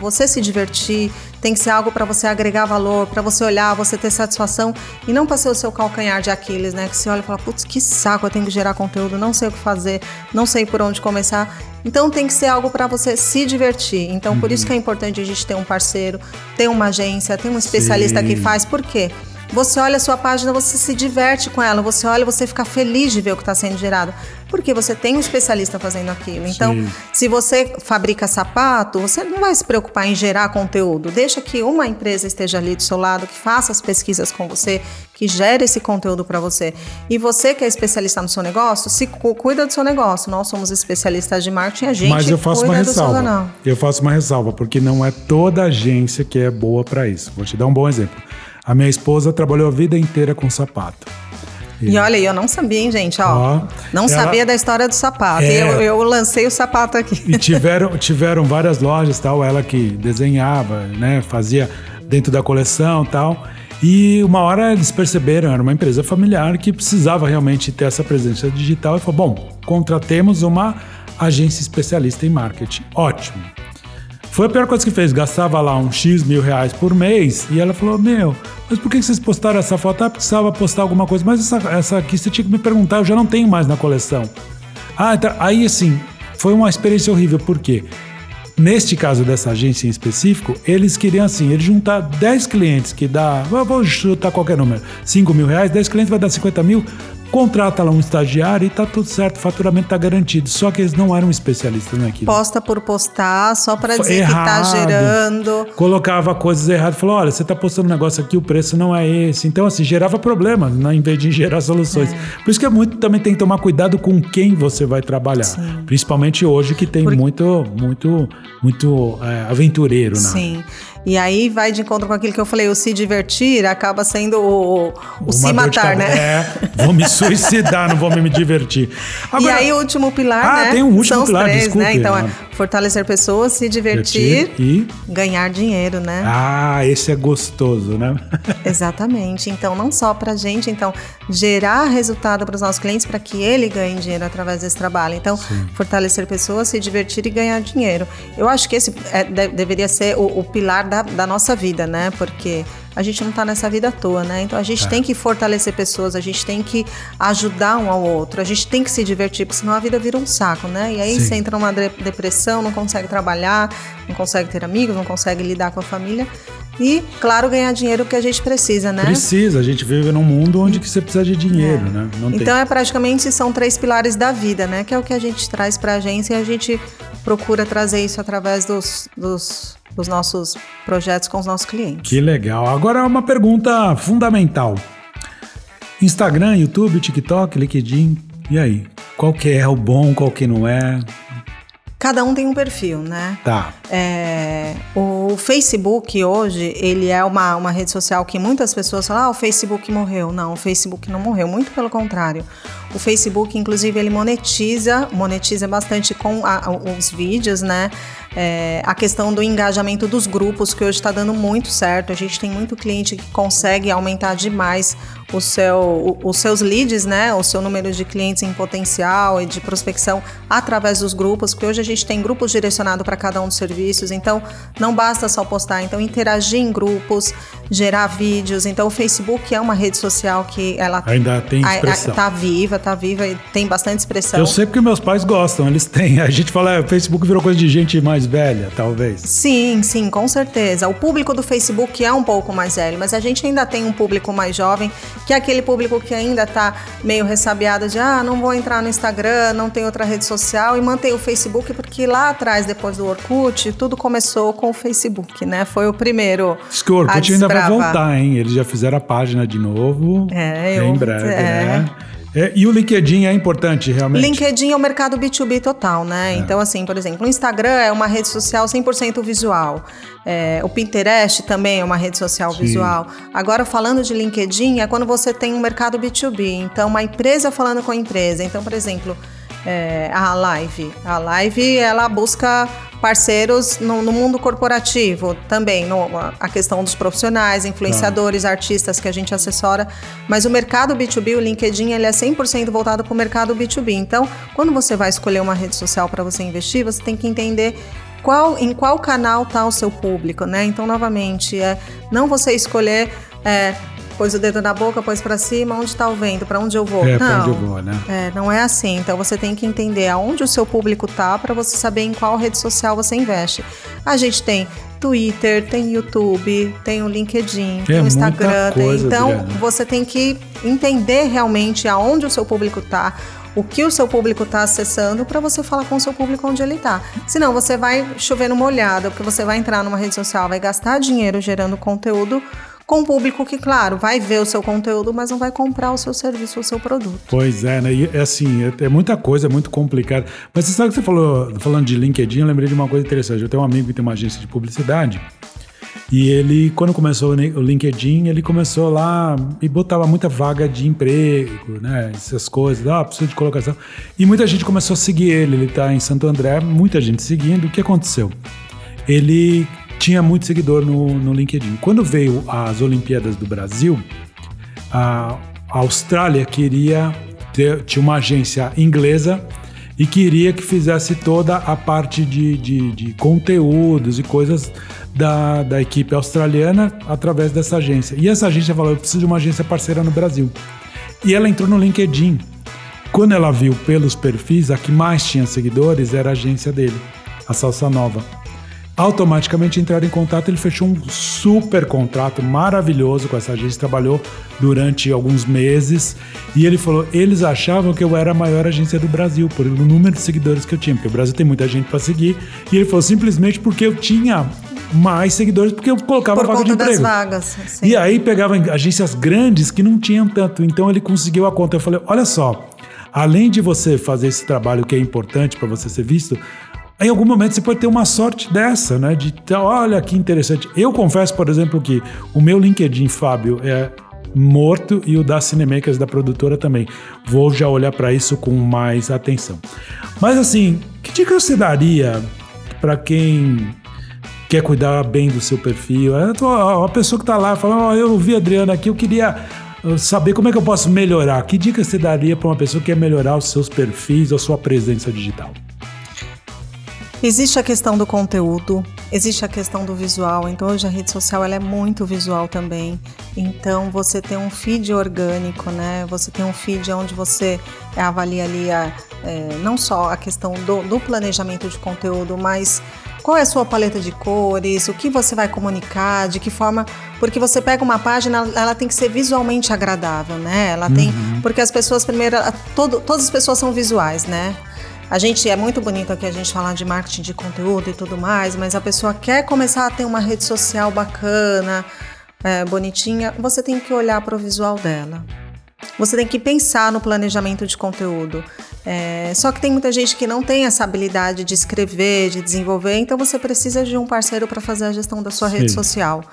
você se divertir, tem que ser algo para você agregar valor, para você olhar, você ter satisfação e não para ser o seu calcanhar de Aquiles, né? Que você olha e fala, putz, que saco, eu tenho que gerar conteúdo, não sei o que fazer, não sei por onde começar. Então, tem que ser algo para você se divertir. Então, uhum. por isso que é importante a gente ter um parceiro, ter uma agência, ter um especialista Sim. que faz. Por quê? Você olha a sua página, você se diverte com ela, você olha, você fica feliz de ver o que está sendo gerado, porque você tem um especialista fazendo aquilo. Então, Sim. se você fabrica sapato, você não vai se preocupar em gerar conteúdo. Deixa que uma empresa esteja ali do seu lado, que faça as pesquisas com você, que gere esse conteúdo para você. E você que é especialista no seu negócio, se cuida do seu negócio. Nós somos especialistas de marketing, a gente Mas eu faço uma ressalva. Eu faço uma ressalva, porque não é toda agência que é boa para isso. Vou te dar um bom exemplo. A minha esposa trabalhou a vida inteira com sapato. E, e olha, eu não sabia, hein, gente? Ó, ó não ela, sabia da história do sapato. É, eu, eu, lancei o sapato aqui. E tiveram, tiveram várias lojas, tal. Ela que desenhava, né? Fazia dentro da coleção, tal. E uma hora eles perceberam, era uma empresa familiar que precisava realmente ter essa presença digital e falou: bom, contratemos uma agência especialista em marketing. Ótimo. Foi a pior coisa que fez. Gastava lá uns X mil reais por mês. E ela falou: Meu, mas por que vocês postaram essa foto? Ah, precisava postar alguma coisa. Mas essa, essa aqui você tinha que me perguntar, eu já não tenho mais na coleção. Ah, então, aí assim, foi uma experiência horrível. Por quê? Neste caso dessa agência em específico, eles queriam assim, eles juntar 10 clientes que dá, vou chutar qualquer número, 5 mil reais, 10 clientes vai dar 50 mil, contrata lá um estagiário e tá tudo certo, o faturamento tá garantido. Só que eles não eram especialistas naquilo. Posta por postar, só para dizer Errado. que tá gerando. Colocava coisas erradas, falou: olha, você tá postando um negócio aqui, o preço não é esse. Então, assim, gerava problemas, né, em vez de gerar soluções. É. Por isso que é muito, também tem que tomar cuidado com quem você vai trabalhar. Sim. Principalmente hoje que tem Por... muito, muito, muito é, aventureiro, né? Sim. E aí vai de encontro com aquilo que eu falei, o se divertir acaba sendo o, o se matar, né? É, vou me suicidar, não vou me divertir. Agora, e aí o último pilar, ah, né? tem um último São pilar, três, desculpe, né? Então, é fortalecer pessoas, se divertir, divertir, e ganhar dinheiro, né? Ah, esse é gostoso, né? Exatamente. Então, não só pra gente, então, gerar resultado para os nossos clientes para que ele ganhe dinheiro através desse trabalho. Então, Sim. fortalecer pessoas, se divertir e ganhar dinheiro. Eu acho que esse é, de, deveria ser o, o pilar da, da nossa vida, né? Porque a gente não está nessa vida à toa, né? Então a gente é. tem que fortalecer pessoas, a gente tem que ajudar um ao outro, a gente tem que se divertir, porque senão a vida vira um saco, né? E aí Sim. você entra numa depressão, não consegue trabalhar, não consegue ter amigos, não consegue lidar com a família. E, claro, ganhar dinheiro que a gente precisa, né? Precisa, a gente vive num mundo onde que você precisa de dinheiro, é. né? Não então tem. é praticamente são três pilares da vida, né? Que é o que a gente traz para a agência e a gente procura trazer isso através dos, dos os nossos projetos com os nossos clientes. Que legal. Agora uma pergunta fundamental. Instagram, YouTube, TikTok, LinkedIn, e aí? Qual que é o bom, qual que não é? Cada um tem um perfil, né? Tá. É, o Facebook hoje, ele é uma, uma rede social que muitas pessoas falam, ah, o Facebook morreu. Não, o Facebook não morreu, muito pelo contrário. O Facebook, inclusive, ele monetiza, monetiza bastante com a, os vídeos, né? É, a questão do engajamento dos grupos, que hoje está dando muito certo. A gente tem muito cliente que consegue aumentar demais o seu, o, os seus leads, né? O seu número de clientes em potencial e de prospecção através dos grupos, porque hoje a gente tem grupos direcionados para cada um dos serviços. Então, não basta só postar. Então, interagir em grupos, gerar vídeos. Então o Facebook é uma rede social que ela ainda tem expressão. Está viva, está viva e tem bastante expressão. Eu sei porque meus pais gostam, eles têm. A gente fala, o Facebook virou coisa de gente mais velha, talvez. Sim, sim, com certeza. O público do Facebook é um pouco mais velho, mas a gente ainda tem um público mais jovem, que é aquele público que ainda está meio ressabiado de ah, não vou entrar no Instagram, não tem outra rede social e mantém o Facebook porque lá atrás, depois do Orkut, tudo começou com o Facebook, né? Foi o primeiro. Diz que o Orkut ainda vai voltar, hein? Eles já fizeram a página de novo. É, eu, em breve, é. né? É, e o LinkedIn é importante, realmente? LinkedIn é o mercado B2B total, né? É. Então, assim, por exemplo, o Instagram é uma rede social 100% visual. É, o Pinterest também é uma rede social Sim. visual. Agora, falando de LinkedIn, é quando você tem um mercado B2B. Então, uma empresa falando com a empresa. Então, por exemplo, é, a Live. A Live, ela busca parceiros no, no mundo corporativo também, no, a questão dos profissionais, influenciadores, ah. artistas que a gente assessora, mas o mercado B2B, o LinkedIn, ele é 100% voltado para o mercado B2B. Então, quando você vai escolher uma rede social para você investir, você tem que entender qual, em qual canal está o seu público, né? Então, novamente, é não você escolher é, pôs o dedo na boca, pôs para cima, onde está o vento, para onde eu vou? É, não, onde eu vou, né? É, não é assim. Então você tem que entender aonde o seu público tá para você saber em qual rede social você investe. A gente tem Twitter, tem YouTube, tem o LinkedIn, é tem o Instagram, tem, então Adriana. você tem que entender realmente aonde o seu público tá, o que o seu público está acessando para você falar com o seu público onde ele está. Senão você vai chover numa olhada, porque você vai entrar numa rede social, vai gastar dinheiro gerando conteúdo com um público que, claro, vai ver o seu conteúdo, mas não vai comprar o seu serviço, o seu produto. Pois é, né? E, é assim, é, é muita coisa, é muito complicado. Mas você sabe que você falou, falando de LinkedIn, eu lembrei de uma coisa interessante. Eu tenho um amigo que tem uma agência de publicidade. E ele, quando começou o LinkedIn, ele começou lá e botava muita vaga de emprego, né? Essas coisas, ah, precisa de colocação. E muita gente começou a seguir ele. Ele está em Santo André, muita gente seguindo. O que aconteceu? Ele tinha muito seguidor no, no LinkedIn. Quando veio as Olimpíadas do Brasil, a Austrália queria ter, tinha uma agência inglesa e queria que fizesse toda a parte de, de, de conteúdos e coisas da, da equipe australiana através dessa agência. E essa agência falou: eu preciso de uma agência parceira no Brasil. E ela entrou no LinkedIn. Quando ela viu pelos perfis, a que mais tinha seguidores era a agência dele, a Salsa Nova automaticamente entraram em contato. Ele fechou um super contrato maravilhoso com essa agência, trabalhou durante alguns meses e ele falou: eles achavam que eu era a maior agência do Brasil por o número de seguidores que eu tinha, porque o Brasil tem muita gente para seguir. E ele falou simplesmente porque eu tinha mais seguidores porque eu colocava Por vaga conta de emprego. Das vagas, sim. E aí pegava agências grandes que não tinham tanto, então ele conseguiu a conta. Eu falei: olha só, além de você fazer esse trabalho que é importante para você ser visto, em algum momento você pode ter uma sorte dessa, né? De olha que interessante. Eu confesso, por exemplo, que o meu LinkedIn, Fábio, é morto e o da Cinemakers, da produtora também. Vou já olhar para isso com mais atenção. Mas assim, que dica você daria para quem quer cuidar bem do seu perfil? É a pessoa que está lá falando, oh, eu vi a Adriana aqui, eu queria uh, saber como é que eu posso melhorar. Que dica você daria para uma pessoa que quer melhorar os seus perfis ou a sua presença digital? Existe a questão do conteúdo, existe a questão do visual. Então hoje a rede social ela é muito visual também. Então você tem um feed orgânico, né? Você tem um feed onde você avalia ali a, é, não só a questão do, do planejamento de conteúdo, mas qual é a sua paleta de cores, o que você vai comunicar, de que forma. Porque você pega uma página, ela tem que ser visualmente agradável, né? Ela tem. Uhum. Porque as pessoas, primeiro, todo, todas as pessoas são visuais, né? A gente é muito bonito aqui a gente falar de marketing de conteúdo e tudo mais, mas a pessoa quer começar a ter uma rede social bacana, é, bonitinha, você tem que olhar para o visual dela. Você tem que pensar no planejamento de conteúdo. É, só que tem muita gente que não tem essa habilidade de escrever, de desenvolver, então você precisa de um parceiro para fazer a gestão da sua Sim. rede social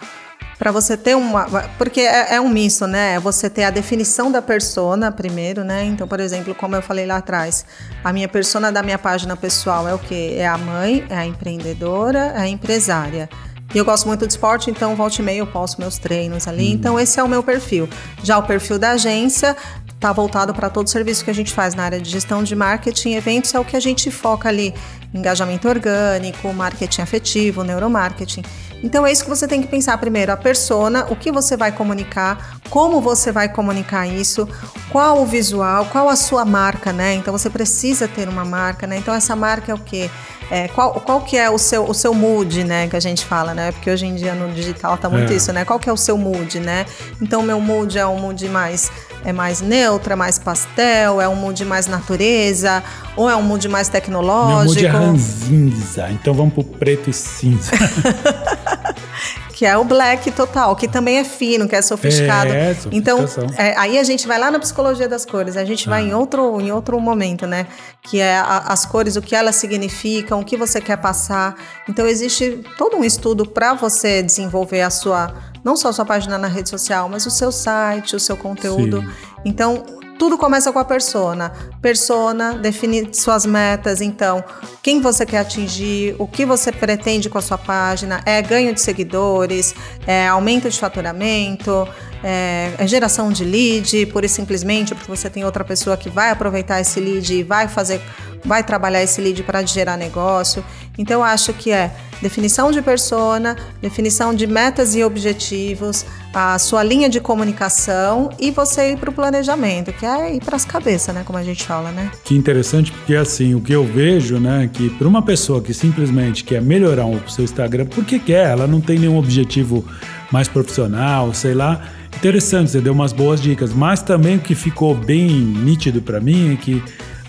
para você ter uma. Porque é, é, um misto, né? É você ter a definição da persona primeiro, né? Então, por exemplo, como eu falei lá atrás, a minha persona da minha página pessoal é o quê? É a mãe, é a empreendedora, é a empresária. E eu gosto muito de esporte, então volte e meia eu posto meus treinos ali. Hum. Então, esse é o meu perfil. Já o perfil da agência está voltado para todo o serviço que a gente faz na área de gestão de marketing, eventos, é o que a gente foca ali. Engajamento orgânico, marketing afetivo, neuromarketing. Então é isso que você tem que pensar primeiro, a persona, o que você vai comunicar, como você vai comunicar isso, qual o visual, qual a sua marca, né? Então você precisa ter uma marca, né? Então essa marca é o quê? É, qual, qual que é o seu, o seu mood, né, que a gente fala, né? Porque hoje em dia no digital tá muito É. isso, né? Qual que é o seu mood, né? Então meu mood é um mood mais é mais neutro, é mais pastel, é um mood mais natureza, ou é um mood mais Meu tecnológico, mood é ranzinza, então vamos pro preto e cinza. que é o black total, que também é fino, que é sofisticado. É, então, sofisticação. é, aí a gente vai lá na psicologia das cores, a gente vai em outro, em outro momento, né? Que é a- as cores, o que elas significam, o que você quer passar. Então, existe todo um estudo para você desenvolver a sua, não só a sua página na rede social, mas o seu site, o seu conteúdo. Sim. Então, tudo começa com a persona. Persona define suas metas, então, quem você quer atingir, o que você pretende com a sua página, é ganho de seguidores, é aumento de faturamento, é, é geração de lead, pura e simplesmente porque você tem outra pessoa que vai aproveitar esse lead e vai fazer, vai trabalhar esse lead para gerar negócio. Então, eu acho que é definição de persona, definição de metas e objetivos, a sua linha de comunicação e você ir para o planejamento, que é ir para as cabeças, né? Como a gente fala, né? Que interessante, porque assim, o que eu vejo, né, que para uma pessoa que simplesmente quer melhorar o seu Instagram, porque quer, ela não tem nenhum objetivo mais profissional, sei lá. Interessante, você deu umas boas dicas, mas também o que ficou bem nítido para mim é que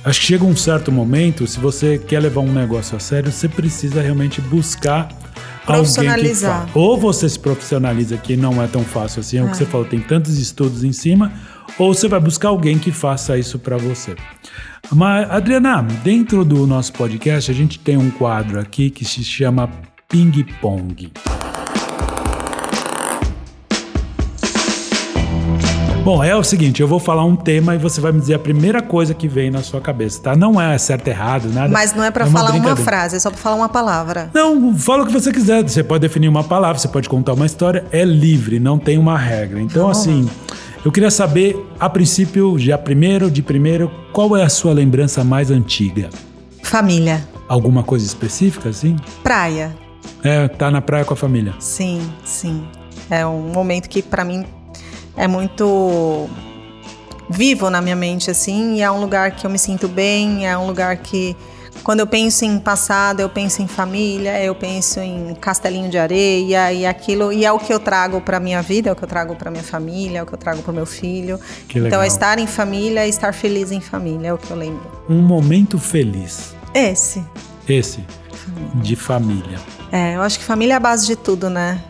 acho que chega um certo momento, se você quer levar um negócio a sério, você precisa realmente buscar alguém que Profissionalizar. faça. Ou você se profissionaliza, que não é tão fácil assim, é o que você falou, tem tantos estudos em cima, ou você vai buscar alguém que faça isso para você. Mas, Adriana, dentro do nosso podcast, a gente tem um quadro aqui que se chama Ping Pong. Bom, é o seguinte, eu vou falar um tema e você vai me dizer a primeira coisa que vem na sua cabeça, tá? Não é certo errado, nada. Mas não é para uma falar uma frase, é só para falar uma palavra. Não, fala o que você quiser. Você pode definir uma palavra, você pode contar uma história. É livre, não tem uma regra. Então, assim, eu queria saber, a princípio, já primeiro, de primeiro, qual é a sua lembrança mais antiga? Família, Alguma coisa específica, assim? praia, É, tá na praia com a família. sim, sim. É um momento que para mim é muito vivo na minha mente, assim, e é um lugar que eu me sinto bem, é um lugar que quando eu penso em passado, eu penso em família, eu penso em castelinho de areia e aquilo, e é o que eu trago para minha vida, é o que eu trago para minha família, é o que eu trago para meu filho. Que então legal. é estar em família, é estar feliz em família, é o que eu lembro. Um momento feliz. Esse. Esse, de família. É, eu acho que família é a base de tudo, né?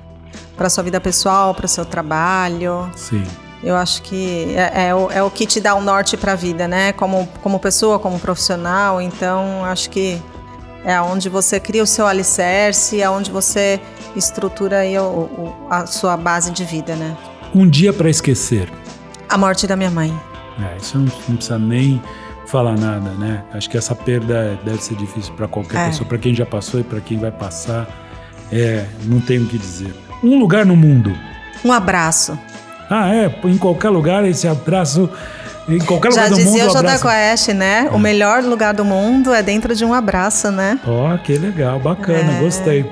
Para sua vida pessoal, para o seu trabalho. Sim. Eu acho que é, é o, é o que te dá o norte para a vida, né? Como, como pessoa, como profissional. Então, acho que é onde você cria o seu alicerce, é onde você estrutura aí o- o- a sua base de vida, né? Um dia para esquecer. A morte da minha mãe. É, isso não, não precisa nem falar nada, né? Acho que essa perda deve ser difícil para qualquer É. pessoa, para quem já passou e para quem vai passar. É, não tem o que dizer. Um lugar no mundo. Um abraço. Ah, é, em qualquer lugar esse abraço, em qualquer Já lugar do mundo, dizia o o Jota abraço. Quest, né? O melhor lugar do mundo é dentro de um abraço, né? Ó, que legal, bacana, É. gostei.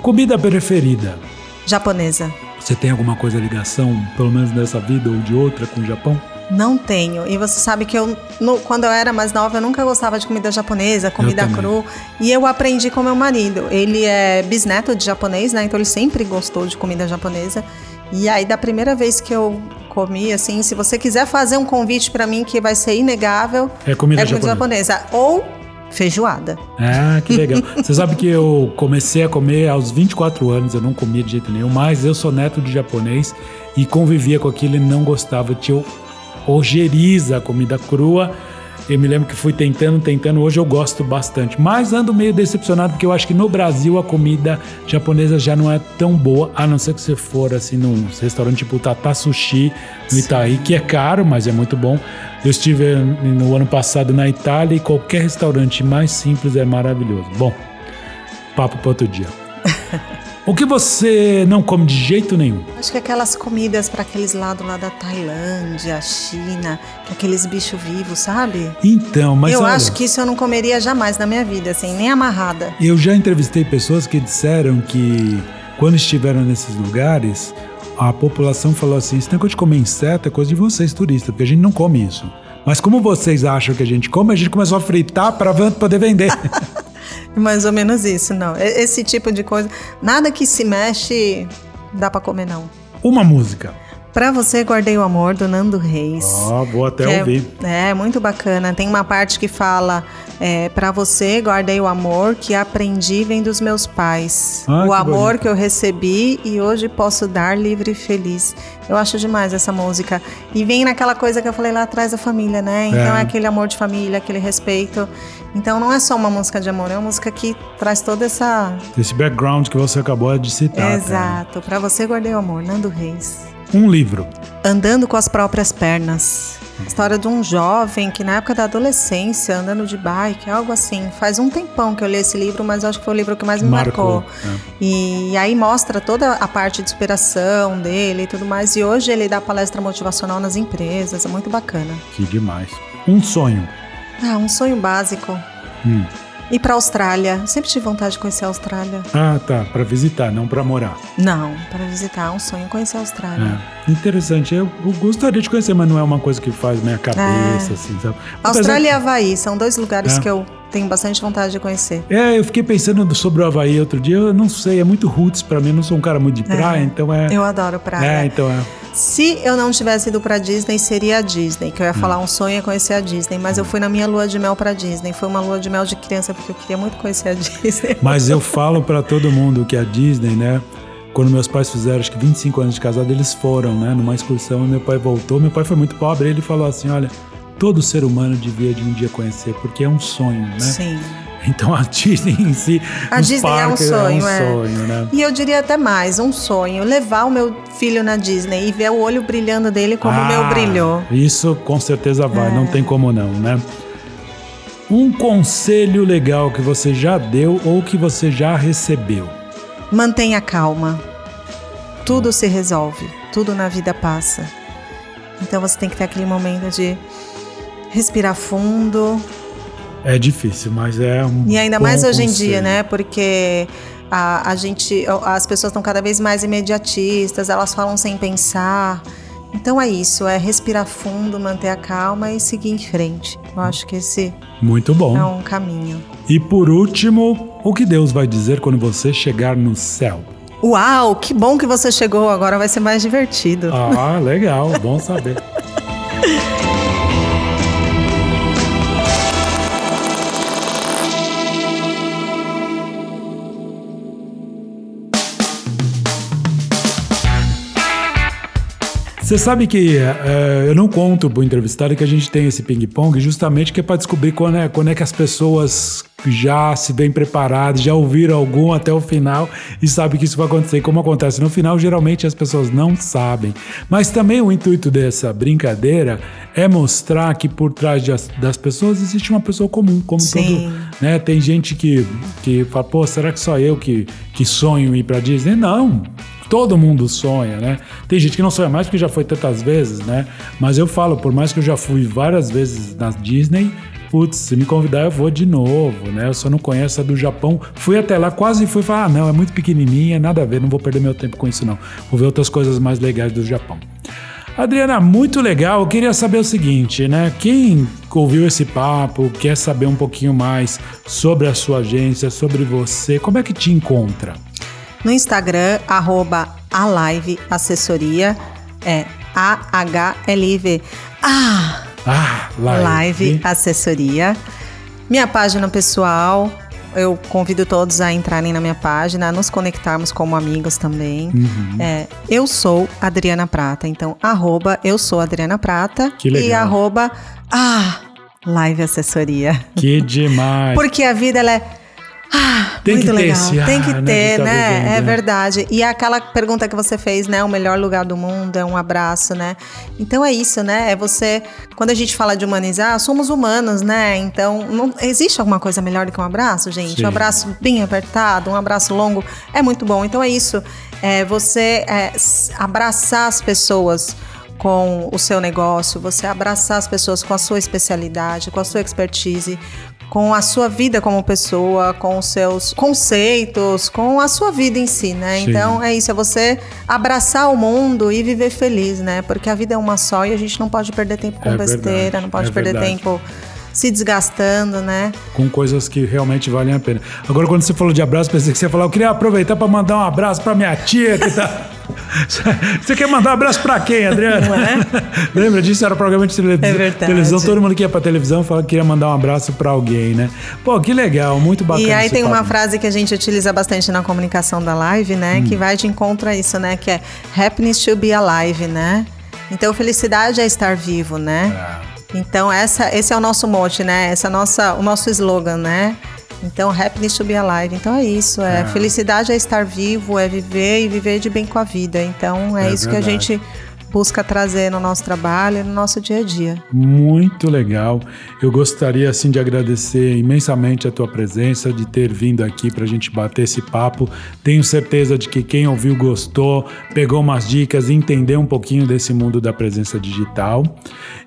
Comida preferida. Japonesa. Você tem alguma coisa ligação, pelo menos nessa vida ou de outra, com o Japão? Não tenho. E você sabe que eu, no- quando eu era mais nova, eu nunca gostava de comida japonesa, comida cru. E eu aprendi com meu marido. Ele é bisneto de japonês, né? Então ele sempre gostou de comida japonesa. E aí, da primeira vez que eu comi, assim, se você quiser fazer um convite pra mim que vai ser inegável, É comida é comida japonesa. japonesa. Ou feijoada. Ah, que legal. Você sabe que eu comecei a comer aos 24 anos, eu não comia de jeito nenhum, mas eu sou neto de japonês e convivia com aquilo e não gostava. Eu tinha ojeriza a comida crua. Eu me lembro que fui tentando, tentando. Hoje eu gosto bastante, mas ando meio decepcionado porque eu acho que no Brasil a comida japonesa já não é tão boa, a não ser que você for assim num restaurante tipo Tata Sushi no Itaí, que é caro, mas é muito bom. Eu estive no ano passado na Itália e qualquer restaurante mais simples é maravilhoso. Bom, papo para outro dia. o que você não come de jeito nenhum? Acho que aquelas comidas para aqueles lados lá da Tailândia, China, que aqueles bichos vivos, sabe? Então, mas eu olha, acho que isso eu não comeria jamais na minha vida, assim, nem amarrada. eu já entrevistei pessoas que disseram que quando estiveram nesses lugares, a população falou assim: esse negócio de comer inseto é coisa de vocês, turistas, porque a gente não come isso. Mas como vocês acham que a gente come, a gente começou a fritar para poder vender. Mais ou menos isso, não. Esse tipo de coisa, nada que se mexe dá para comer não. Uma música. Pra você, guardei o amor do Nando Reis. Oh, vou até ouvir. É, é, muito bacana. Tem uma parte que fala: é, Pra você, guardei o amor que aprendi vem dos meus pais. Ah, o que amor bonito. que eu recebi e hoje posso dar livre e feliz. Eu acho demais essa música. E vem naquela coisa que eu falei lá atrás da família, né? Então é, é aquele amor de família, aquele respeito. Então não é só uma música de amor, é uma música que traz toda essa. Esse background que você acabou de citar. Exato. Pra você, guardei o amor, Nando Reis. Um livro. Andando com as próprias pernas. História de um jovem que na época da adolescência, andando de bike, algo assim. Faz um tempão que eu li esse livro, mas acho que foi o livro que mais me marcou. marcou. É. E, aí mostra toda a parte de inspiração dele e tudo mais. E hoje ele dá palestra motivacional nas empresas, é muito bacana. Que demais. Um sonho. Ah, um sonho básico. Hum ir para a Austrália. Sempre tive vontade de conhecer a Austrália. Ah, tá. Para visitar, não para morar. Não, para visitar. É um sonho conhecer a Austrália. É. Interessante. Eu, eu, gostaria de conhecer, mas não é uma coisa que faz minha cabeça, é. assim, sabe? Austrália e Havaí são dois lugares é. que eu tenho bastante vontade de conhecer. É, eu fiquei pensando sobre o Havaí outro dia. Eu não sei, é muito roots para mim. Eu não sou um cara muito de é. praia, então é. Eu adoro praia. É, então é. Se eu não tivesse ido para Disney, seria a Disney, que eu ia falar um sonho é conhecer a Disney, mas eu fui na minha lua de mel para Disney. Foi uma lua de mel de criança porque eu queria muito conhecer a Disney. Mas eu falo para todo mundo que a Disney, né? Quando meus pais fizeram, acho que 25 anos de casado, eles foram, né, numa excursão, meu pai voltou. Meu pai foi muito pobre, ele falou assim: "Olha, todo ser humano devia de um dia conhecer, porque é um sonho, né?" Sim. Então a Disney em si, a Disney é um sonho, é um é. sonho, né? E eu diria até mais, um sonho, levar o meu filho na Disney e ver o olho brilhando dele como ah, o meu ah, brilhou. Isso com certeza vai, é. não tem como não, né? Um conselho legal que você já deu ou que você já recebeu? Mantenha calma. Tudo se resolve, tudo na vida passa. Então você tem que ter aquele momento de respirar fundo, é difícil, mas é um. E ainda mais hoje conselho. em dia, né? Porque a, a gente, as pessoas estão cada vez mais imediatistas, elas falam sem pensar. Então é isso, é respirar fundo, manter a calma e seguir em frente. Eu acho que esse muito bom é um caminho. E por último, o que Deus vai dizer quando você chegar no céu? Uau, que bom que você chegou, agora vai ser mais divertido. Ah, legal, bom saber. Você sabe que é, eu não conto pro entrevistado que a gente tem esse ping-pong justamente que é para descobrir quando é, quando é que as pessoas já se bem preparadas, já ouviram algum até o final e sabem que isso vai acontecer. E como acontece no final, geralmente as pessoas não sabem. Mas também o intuito dessa brincadeira é mostrar que por trás de, das pessoas existe uma pessoa comum, como Sim. todo. Né? Tem gente que, que fala, pô, será que só eu que, que sonho ir para Disney? Não todo mundo sonha, né? Tem gente que não sonha mais porque já foi tantas vezes, né? Mas eu falo, por mais que eu já fui várias vezes na Disney, putz, se me convidar eu vou de novo, né? Eu só não conheço a do Japão. Fui até lá, quase fui falar, ah, não, é muito pequenininha, nada a ver, não vou perder meu tempo com isso não. Vou ver outras coisas mais legais do Japão. Adriana, muito legal. Eu queria saber o seguinte, né? Quem ouviu esse papo, quer saber um pouquinho mais sobre a sua agência, sobre você, como é que te encontra? No Instagram, arroba a live assessoria, é A-H-L-I-V. Ah! Ah, live. live assessoria. Minha página pessoal, eu convido todos a entrarem na minha página, a nos conectarmos como amigos também. Uhum. É, eu sou Adriana Prata, então arroba eu sou Adriana Prata e arroba ah, live assessoria. Que demais! Porque a vida ela é ah, tem muito que legal. ter esse Tem que né, ter, né? Vivendo, é verdade. E aquela pergunta que você fez, né? O melhor lugar do mundo é um abraço, né? Então é isso, né? É você. Quando a gente fala de humanizar, somos humanos, né? Então, não existe alguma coisa melhor do que um abraço, gente? Sim. Um abraço bem apertado, um abraço longo é muito bom. Então é isso. É você é, abraçar as pessoas com o seu negócio, você abraçar as pessoas com a sua especialidade, com a sua expertise, com a sua vida como pessoa, com os seus conceitos, com a sua vida em si, né? Sim. Então é isso, é você abraçar o mundo e viver feliz, né? Porque a vida é uma só e a gente não pode perder tempo com É besteira, verdade, não pode é perder verdade. tempo se desgastando, né? Com coisas que realmente valem a pena. Agora, quando você falou de abraço, pensei que você ia falar, eu queria aproveitar para mandar um abraço para minha tia que tá. Você quer mandar um abraço pra quem, Adriana? Não é? Lembra disso? Era programa de televisão. É verdade. televisão. Todo mundo que ia pra televisão falava que queria mandar um abraço pra alguém, né? Pô, que legal, muito bacana. E aí tem uma papo. frase que a gente utiliza bastante na comunicação da live, né? Hum. Que vai de encontro a isso, né? Que é happiness to be alive, né? Então, felicidade é estar vivo, né? Então, essa, esse é o nosso mote, né? Esse é nossa, o nosso slogan, né? Então, happiness to be alive. Então, é isso. É, Felicidade é estar vivo, é viver e viver de bem com a vida. Então, é, É isso que a verdade. gente busca trazer no nosso trabalho e no nosso dia a dia. Muito legal. Eu gostaria assim de agradecer imensamente a tua presença, de ter vindo aqui para a gente bater esse papo. Tenho certeza de que quem ouviu gostou, pegou umas dicas, entendeu um pouquinho desse mundo da presença digital.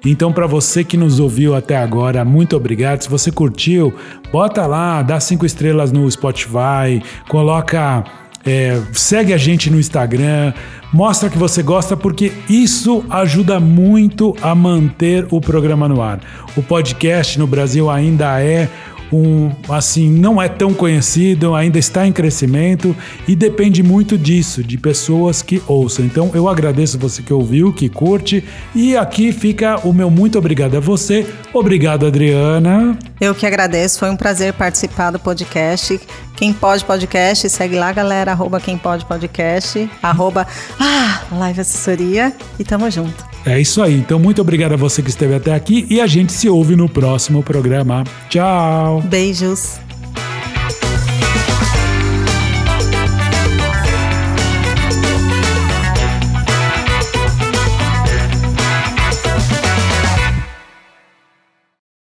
Então, para você que nos ouviu até agora, muito obrigado. Se você curtiu, bota lá, dá cinco estrelas no Spotify, coloca é, segue a gente no Instagram, mostra que você gosta, porque isso ajuda muito a manter o programa no ar. O podcast no Brasil ainda é um, assim, não é tão conhecido, ainda está em crescimento e depende muito disso, de pessoas que ouçam. Então eu agradeço você que ouviu, que curte, e aqui fica o meu muito obrigado a você. Obrigado, Adriana. Eu que agradeço, foi um prazer participar do podcast. Quem pode podcast, segue lá, galera, arroba quem pode podcast, arroba ah, live assessoria e tamo junto. É isso aí. Então, muito obrigado a você que esteve até aqui e a gente se ouve no próximo programa. Tchau! Beijos.